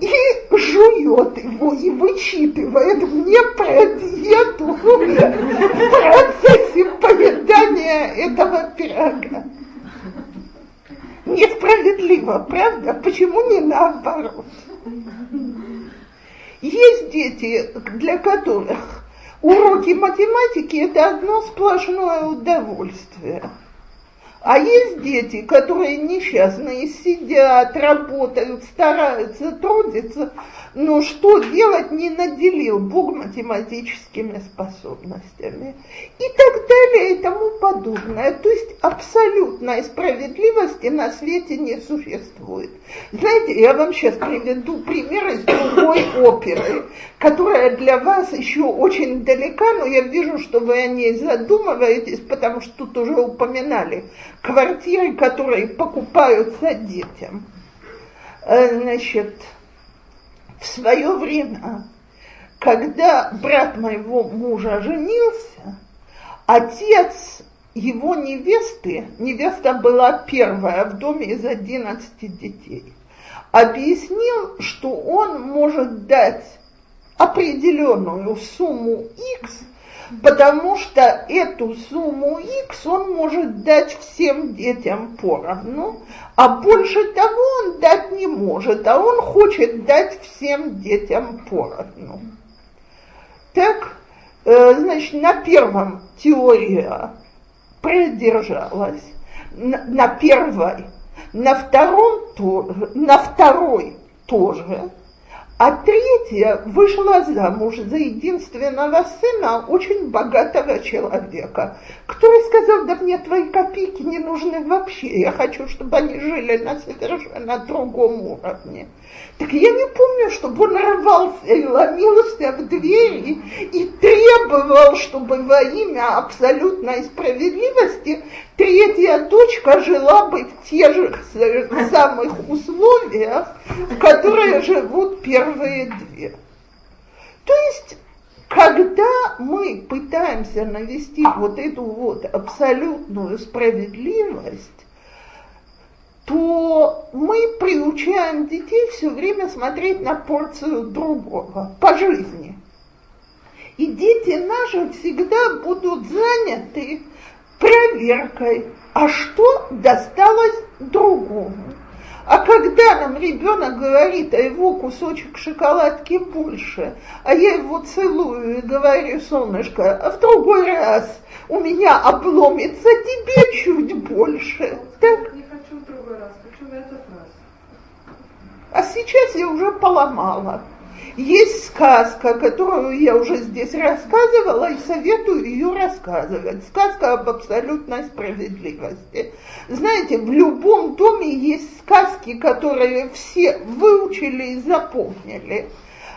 и жует его и вычитывает мне про диету в процессе поедания этого пирога. Несправедливо, правда? Почему не наоборот? Есть дети, для которых уроки математики – это одно сплошное удовольствие. А есть дети, которые несчастные, сидят, работают, стараются, трудятся, но что делать не наделил Бог математическими способностями и так далее и тому подобное. То есть абсолютной справедливости на свете не существует. Знаете, я вам сейчас приведу пример из другой оперы, которая для вас еще очень далека, но я вижу, что вы о ней задумываетесь, потому что тут уже упоминали квартиры, которые покупаются детям. Э, значит, в свое время, когда брат моего мужа женился, отец его невесты, невеста была первая в доме из 11 детей, объяснил, что он может дать определенную сумму X потому что эту сумму X он может дать всем детям поровну, а больше того он дать не может, а он хочет дать всем детям поровну. Так, э, значит, на первом теория продержалась, на, первой, на втором тоже, на второй тоже, а третья вышла замуж за единственного сына очень богатого человека, который сказал, да мне твои копейки не нужны вообще, я хочу, чтобы они жили на совершенно другом уровне. Так я не помню, чтобы он рвался и ломился в двери и требовал, чтобы во имя абсолютной справедливости третья дочка жила бы в тех же самых условиях, в которых живут первые две. То есть когда мы пытаемся навести вот эту вот абсолютную справедливость, то мы приучаем детей все время смотреть на порцию другого по жизни. И дети наши всегда будут заняты проверкой, а что досталось другому. А когда нам ребенок говорит, а его кусочек шоколадки больше, а я его целую и говорю, солнышко, а в другой раз у меня обломится тебе чуть больше. Так? А сейчас я уже поломала. Есть сказка, которую я уже здесь рассказывала и советую ее рассказывать. Сказка об абсолютной справедливости. Знаете, в любом доме есть сказки, которые все выучили и запомнили.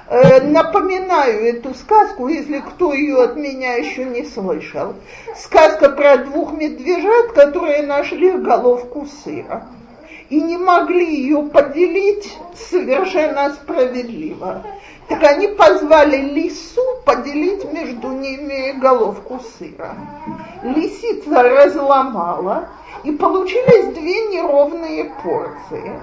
Э, напоминаю эту сказку, если кто ее от меня еще не слышал. Сказка про двух медвежат, которые нашли головку сыра и не могли ее поделить совершенно справедливо. Так они позвали лису поделить между ними головку сыра. Лисица разломала, и получились две неровные порции.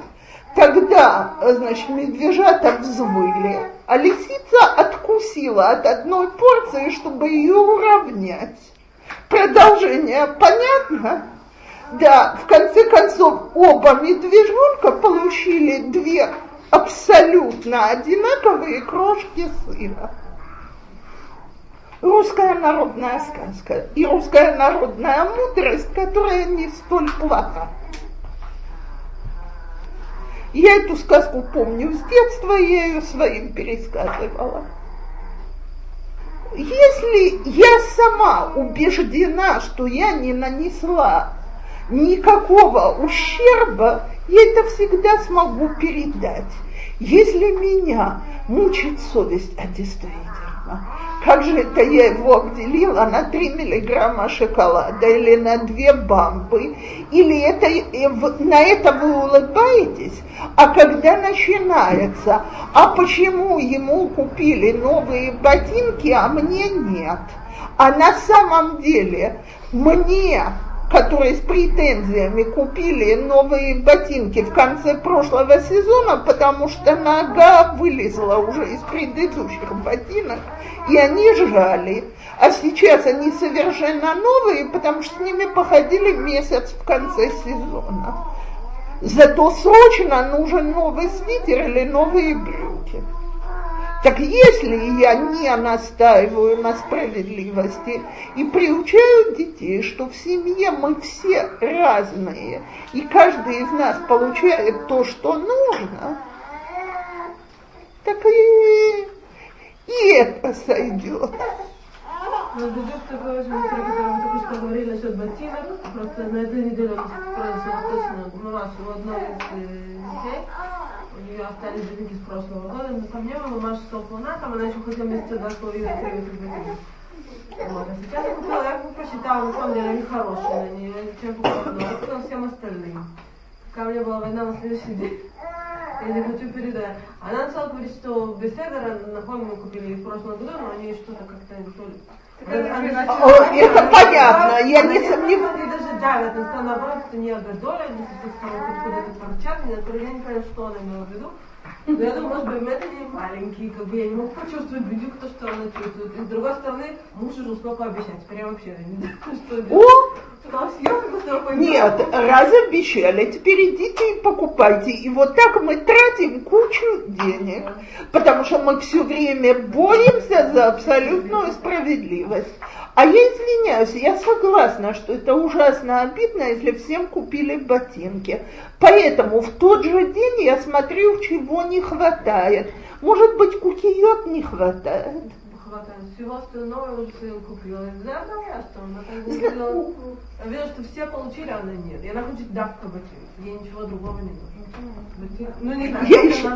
Тогда, значит, медвежата взвыли, а лисица откусила от одной порции, чтобы ее уравнять. Продолжение понятно? Да, в конце концов, оба медвежонка получили две абсолютно одинаковые крошки сыра. Русская народная сказка и русская народная мудрость, которая не столь плоха. Я эту сказку помню с детства, я ее своим пересказывала. Если я сама убеждена, что я не нанесла никакого ущерба, я это всегда смогу передать. Если меня мучит совесть, а действительно, как же это я его обделила на 3 миллиграмма шоколада или на 2 бамбы, или это, на это вы улыбаетесь, а когда начинается, а почему ему купили новые ботинки, а мне нет? А на самом деле мне которые с претензиями купили новые ботинки в конце прошлого сезона, потому что нога вылезла уже из предыдущих ботинок, и они жали. А сейчас они совершенно новые, потому что с ними походили месяц в конце сезона. Зато срочно нужен новый свитер или новые брюки. Так если я не настаиваю на справедливости и приучаю детей, что в семье мы все разные, и каждый из нас получает то, что нужно, так и, и это сойдет. Но ведет такое же, про которое мы только что говорили насчет ботинок. Просто на этой неделе нас произошло точно, ну, у одной из детей у нее остались ботинки с прошлого года, но ко мне мамаша столкнула, там она еще хотела месяца два с половиной этих ботинок. Вот. А сейчас я купила, я посчитала, на самом деле они хорошие, они чем купила, но я купила всем остальным. Ко мне была война на следующий день. Я не хочу передать. Она начала говорить, что Беседера, на мы купили в прошлом году, но они что-то как-то то ли это понятно, я не сомневаюсь. Они даже давят, он сказал наоборот, что не Агадоля, они куда-то торчат, я не понимаю, что она имела в виду. Но я думаю, может быть, это не маленький, как бы я не могу почувствовать бедюк то, что она чувствует. И с другой стороны, муж уже успел пообещать. Я вообще что. О! Нет, раз обещали, теперь идите и покупайте. И вот так мы тратим кучу денег, потому что мы все время боремся за абсолютную справедливость. А я извиняюсь, я согласна, что это ужасно обидно, если всем купили ботинки. Поэтому в тот же день я смотрю, чего не хватает. Может быть, кукиот не хватает хватает. Всего остального уже купила. Не знаю, я что она так говорила. Я видела, что все получили, а она нет. И она хочет давка ботинок. Ей ничего другого не нужно. Ну, не еще...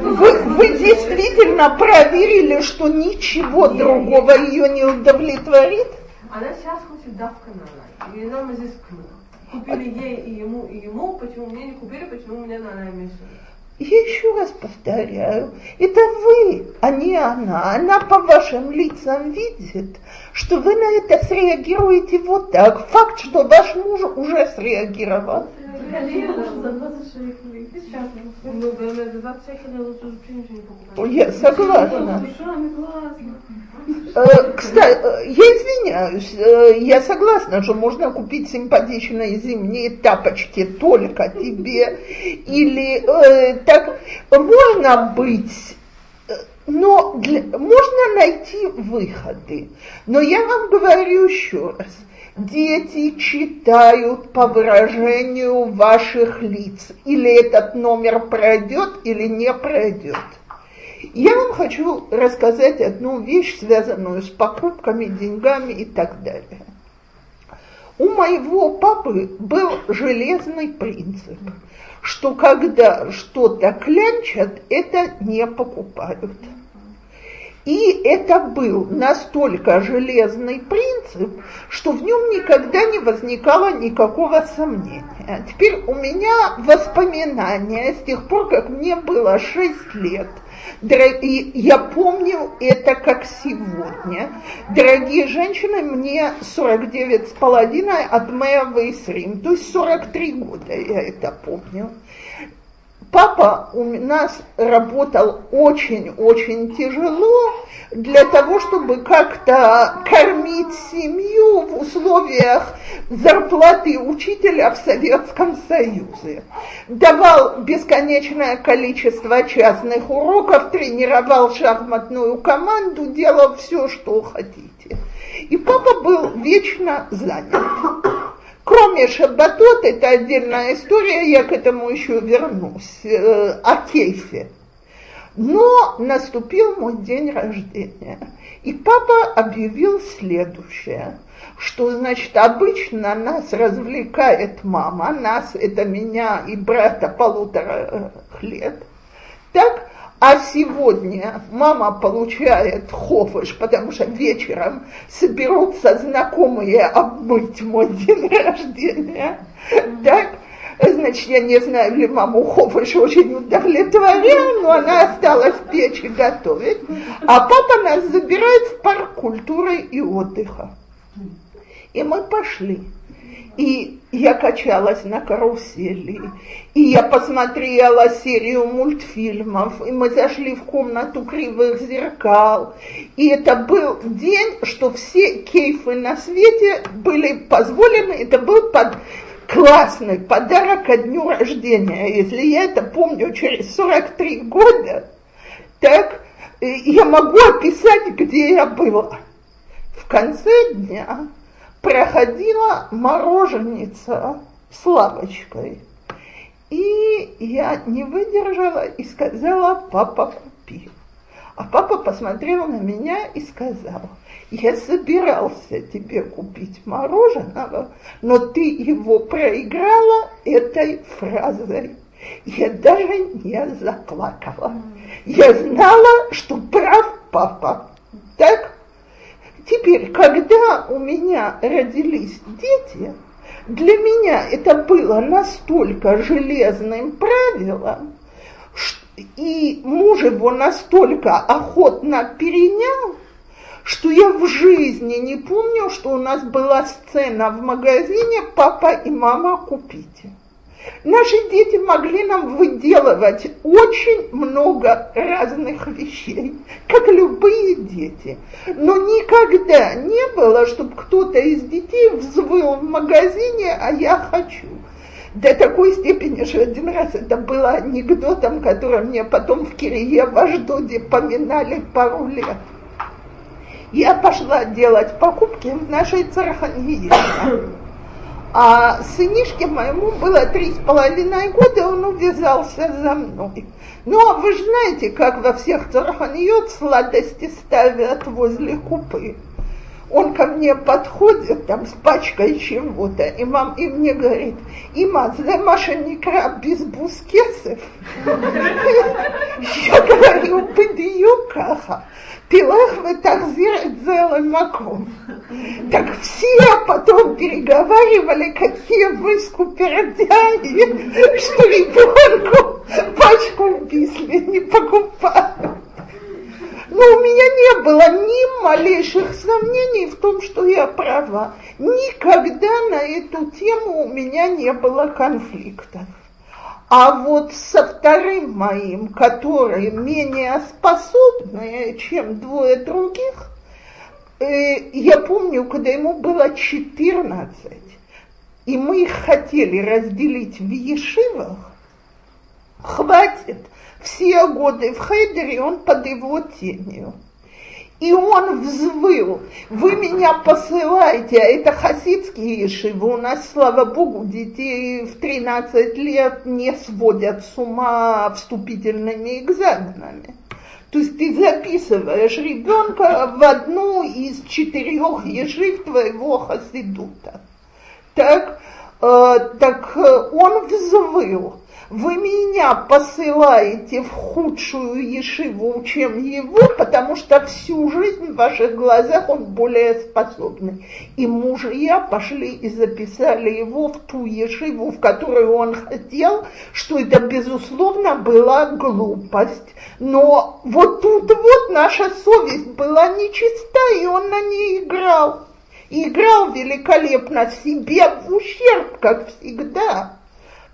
вы, вы действительно проверили, что ничего я, другого я... ее не удовлетворит? Она сейчас хочет давка на лай. И нам здесь Купили ей и ему, и ему. Почему мне не купили, почему мне на мешали? Я еще раз повторяю, это вы, а не она. Она по вашим лицам видит, что вы на это среагируете вот так. Факт, что ваш муж уже среагировал. Я согласна. Э, кстати, э, я извиняюсь, э, я согласна, что можно купить симпатичные зимние тапочки только тебе. Или так можно быть но для, можно найти выходы. Но я вам говорю еще раз, дети читают по выражению ваших лиц. Или этот номер пройдет, или не пройдет. Я вам хочу рассказать одну вещь, связанную с покупками, деньгами и так далее. У моего папы был железный принцип, что когда что-то клянчат, это не покупают. И это был настолько железный принцип, что в нем никогда не возникало никакого сомнения. Теперь у меня воспоминания с тех пор, как мне было 6 лет. И я помню это как сегодня. Дорогие женщины, мне 49 с половиной от Мэя Вейсрим, то есть 43 года я это помню. Папа у нас работал очень-очень тяжело для того, чтобы как-то кормить семью в условиях зарплаты учителя в Советском Союзе. Давал бесконечное количество частных уроков, тренировал шахматную команду, делал все, что хотите. И папа был вечно занят. Кроме шаббатот, это отдельная история, я к этому еще вернусь, э, о кейфе. Но наступил мой день рождения, и папа объявил следующее, что, значит, обычно нас развлекает мама, нас, это меня и брата полутора лет, так а сегодня мама получает хофыш, потому что вечером соберутся знакомые обмыть мой день рождения. Так? Значит, я не знаю, ли маму Хофыш очень удовлетворял, но она осталась в печи готовить. А папа нас забирает в парк культуры и отдыха. И мы пошли. И я качалась на карусели, и я посмотрела серию мультфильмов, и мы зашли в комнату кривых зеркал, и это был день, что все кейфы на свете были позволены, это был под, классный подарок ко дню рождения. Если я это помню через 43 года, так э, я могу описать, где я была. В конце дня проходила мороженица с лавочкой. И я не выдержала и сказала, папа, купи. А папа посмотрел на меня и сказал, я собирался тебе купить мороженого, но ты его проиграла этой фразой. Я даже не заплакала. Я знала, что прав папа. Так? Теперь, когда у меня родились дети, для меня это было настолько железным правилом, и муж его настолько охотно перенял, что я в жизни не помню, что у нас была сцена в магазине «Папа и мама, купите». Наши дети могли нам выделывать очень много разных вещей, как любые дети. Но никогда не было, чтобы кто-то из детей взвыл в магазине, а я хочу. До такой степени, что один раз это было анекдотом, который мне потом в Кирие в Аждоде поминали пару лет. Я пошла делать покупки в нашей царханье. А сынишке моему было три с половиной года, он увязался за мной. Ну, а вы знаете, как во всех царханьет сладости ставят возле купы он ко мне подходит там с пачкой чего-то, и, мам, и мне говорит, има, за Маша не краб без бускесов. Я говорю, подию каха. Пилах вы так целым маком. Так все потом переговаривали, какие вы скупердяи, что ребенку пачку бисли не покупают. Но у меня не было ни малейших сомнений в том, что я права. Никогда на эту тему у меня не было конфликтов. А вот со вторым моим, которые менее способные, чем двое других, э, я помню, когда ему было 14, и мы их хотели разделить в ешивах, хватит, все годы в Хейдере он под его тенью. И он взвыл, вы меня посылаете, а это хасидские ешивы, у нас, слава богу, детей в 13 лет не сводят с ума вступительными экзаменами. То есть ты записываешь ребенка в одну из четырех ешив твоего хасидута. Так, э, так э, он взвыл вы меня посылаете в худшую ешиву, чем его, потому что всю жизнь в ваших глазах он более способный. И мужья пошли и записали его в ту ешиву, в которую он хотел, что это, безусловно, была глупость. Но вот тут вот наша совесть была нечиста, и он на ней играл. Играл великолепно себе в ущерб, как всегда.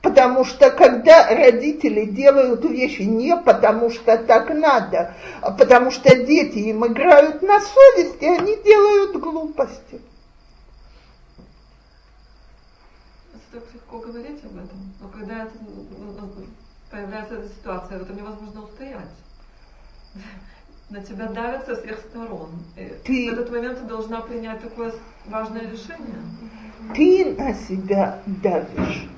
Потому что когда родители делают вещи не потому что так надо, а потому что дети им играют на совести, они делают глупости. Так легко говорить об этом, но когда это, ну, ну, ну, появляется эта ситуация, в этом невозможно устоять. На тебя давят со всех сторон. И в этот момент ты должна принять такое важное решение. Ты на себя давишь.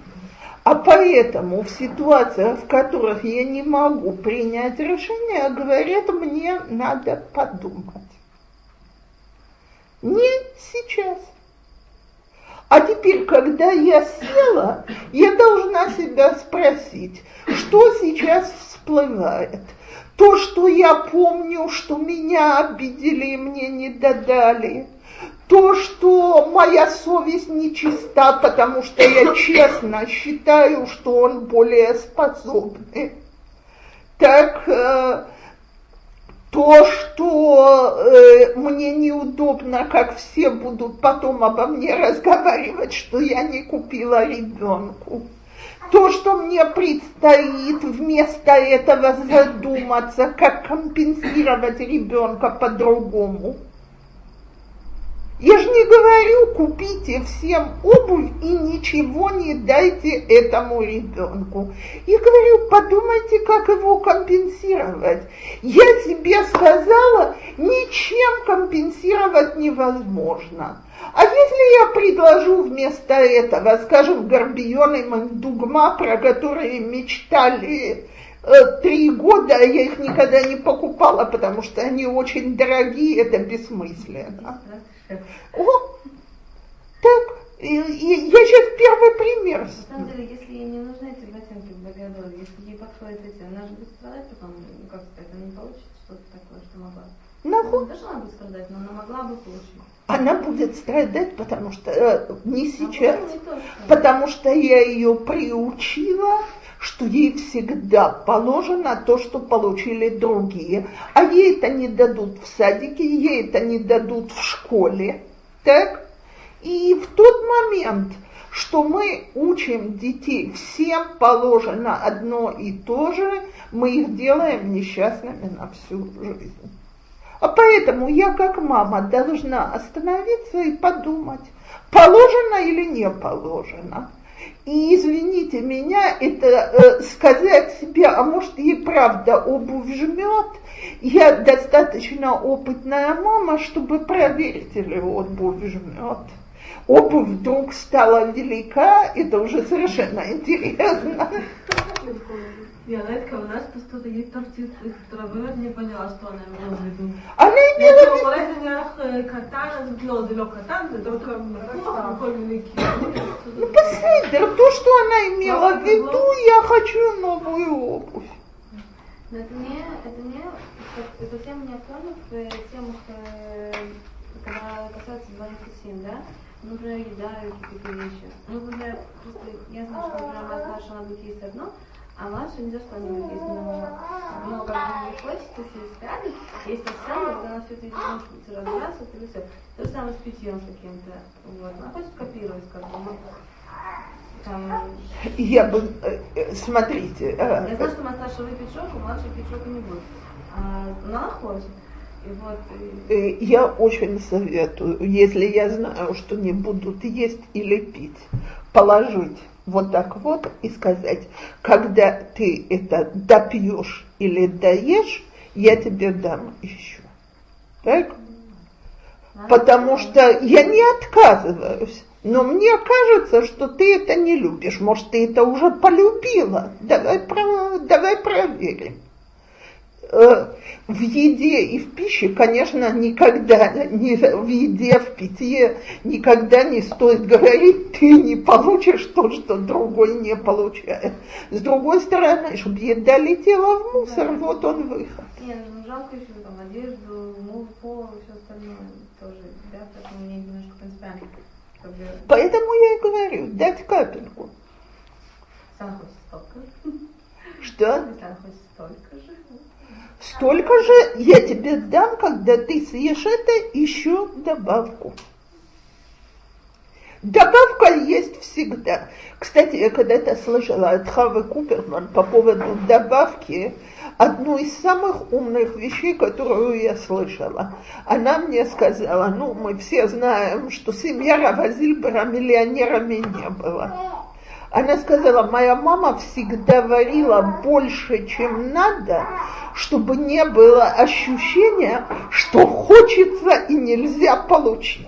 А поэтому в ситуациях, в которых я не могу принять решение, говорят, мне надо подумать. Не сейчас. А теперь, когда я села, я должна себя спросить, что сейчас всплывает. То, что я помню, что меня обидели и мне не додали – то, что моя совесть нечиста, потому что я честно считаю, что он более способный. Так, э, То, что э, мне неудобно, как все будут потом обо мне разговаривать, что я не купила ребенку. То, что мне предстоит вместо этого задуматься, как компенсировать ребенка по-другому – я же не говорю, купите всем обувь и ничего не дайте этому ребенку. Я говорю, подумайте, как его компенсировать. Я себе сказала, ничем компенсировать невозможно. А если я предложу вместо этого, скажем, горбион и мандугма, про которые мечтали э, три года, а я их никогда не покупала, потому что они очень дорогие, это бессмысленно. О, так, я сейчас первый пример. На самом деле, если ей не нужны эти ботинки в Богодове, если ей подходит эти, она же будет страдать потом, ну как сказать, она не получит что-то такое, что могла. Нахуй. Она должна будет страдать, но она могла бы получить. Она будет страдать, потому что э, не сейчас, потому что я ее приучила, что ей всегда положено то, что получили другие. А ей это не дадут в садике, ей это не дадут в школе. Так? И в тот момент, что мы учим детей, всем положено одно и то же, мы их делаем несчастными на всю жизнь. А поэтому я как мама должна остановиться и подумать, положено или не положено. И извините меня, это э, сказать себе, а может ей правда обувь жмет, я достаточно опытная мама, чтобы проверить, или обувь жмет. Обувь вдруг стала велика, это уже совершенно интересно. Виолетка, у нас просто есть торчит из травы, не поняла, что она имела в виду. Она имела в виду... אולי זה נראה קטן, לא, זה לא קטן, זה דווקא מלכוח וכל מיני כיוונים. Ну, посмотри, то, что она имела в виду, я хочу новую обувь. Но это не, это не, это тема не актуальна в темах, когда касается 27, да? Например, еда и какие-то вещи. Ну, например, просто я знаю, что, например, моя старшая, она будет есть одно, а младше ни за что не будет есть. Но, но как бы не хочется себе спрятать, если сам, когда она все это видит, может разбрасывать или все. То же самое с питьем с каким-то. Вот. Она хочет копировать, как бы, ну, там... Я бы, э, э, смотрите. Э, я знаю, что старшая выпьет шоку, младшая пить шоку не будет. А, но она хочет. И вот, и... Я очень советую, если я знаю, что не будут есть или пить, положить вот так вот и сказать, когда ты это допьешь или доешь, я тебе дам еще. Так? Потому что я не отказываюсь. Но мне кажется, что ты это не любишь. Может, ты это уже полюбила. Давай, давай проверим. Э, в еде и в пище, конечно, никогда, не, в еде, в питье никогда не стоит говорить, ты не получишь то, что другой не получает. С другой стороны, чтобы еда летела в мусор, да. вот он выход. Нет, ну жалко еще там одежду, музыку, все остальное тоже, да, поэтому мне немножко принципиально. Поэтому я и говорю, дать капельку. Сам хочет столько. Что? Сам хочет столько же. Столько же я тебе дам, когда ты съешь это, еще добавку. Добавка есть всегда. Кстати, я когда-то слышала от Хавы Куперман по поводу добавки одну из самых умных вещей, которую я слышала. Она мне сказала, ну, мы все знаем, что семья Равазильбера миллионерами не было. Она сказала, моя мама всегда варила больше, чем надо, чтобы не было ощущения, что хочется и нельзя получить.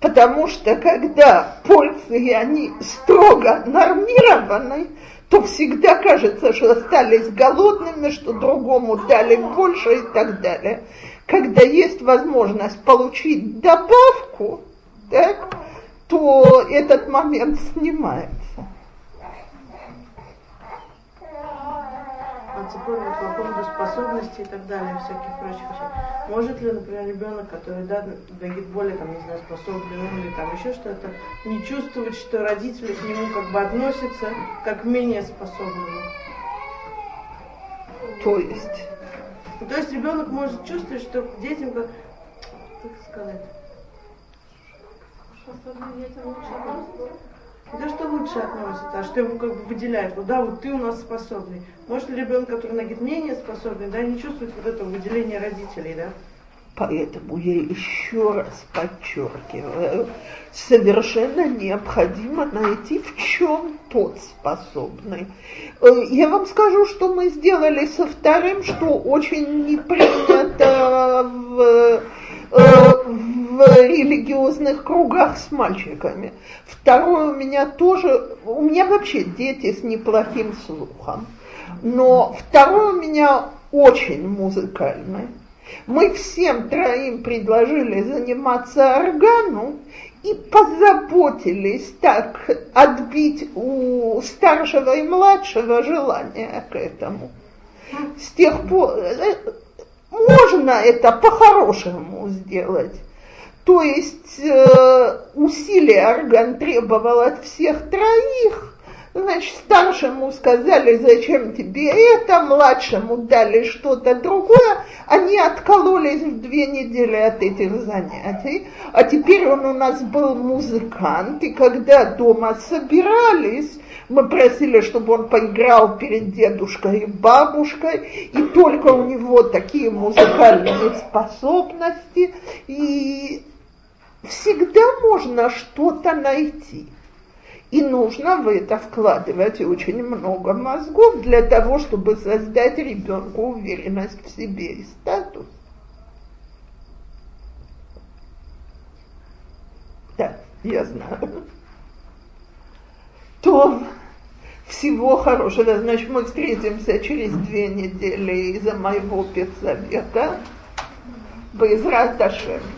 Потому что когда порции, они строго нормированы, то всегда кажется, что остались голодными, что другому дали больше и так далее. Когда есть возможность получить добавку, так, то этот момент снимается. Вот по поводу способностей и так далее, всяких прочих вещей. Может ли, например, ребенок, который, да, дает более, там, не знаю, способный ум или там еще что-то, не чувствовать, что родители к нему как бы относятся как менее способному? То есть? То есть ребенок может чувствовать, что к детям как, как сказать, То, что лучше относится, а что его как бы выделяет. Вот да, вот ты у нас способный. Может ребенок, который на говорит, менее способный, да, не чувствует вот этого выделения родителей, да? Поэтому я еще раз подчеркиваю, совершенно необходимо найти, в чем тот способный. Э, Я вам скажу, что мы сделали со вторым, что очень не принято в, в религиозных кругах с мальчиками. Второе у меня тоже, у меня вообще дети с неплохим слухом, но второе у меня очень музыкальный. Мы всем троим предложили заниматься органу и позаботились так отбить у старшего и младшего желание к этому. С тех пор э, можно это по-хорошему сделать. То есть э, усилия орган требовал от всех троих, Значит, старшему сказали, зачем тебе это, младшему дали что-то другое, они откололись в две недели от этих занятий, а теперь он у нас был музыкант, и когда дома собирались, мы просили, чтобы он поиграл перед дедушкой и бабушкой, и только у него такие музыкальные способности, и всегда можно что-то найти. И нужно в это вкладывать очень много мозгов для того, чтобы создать ребенку уверенность в себе и статус. Да, я знаю. То всего хорошего. Значит, мы встретимся через две недели из-за моего педсовета. Безрат Ашем.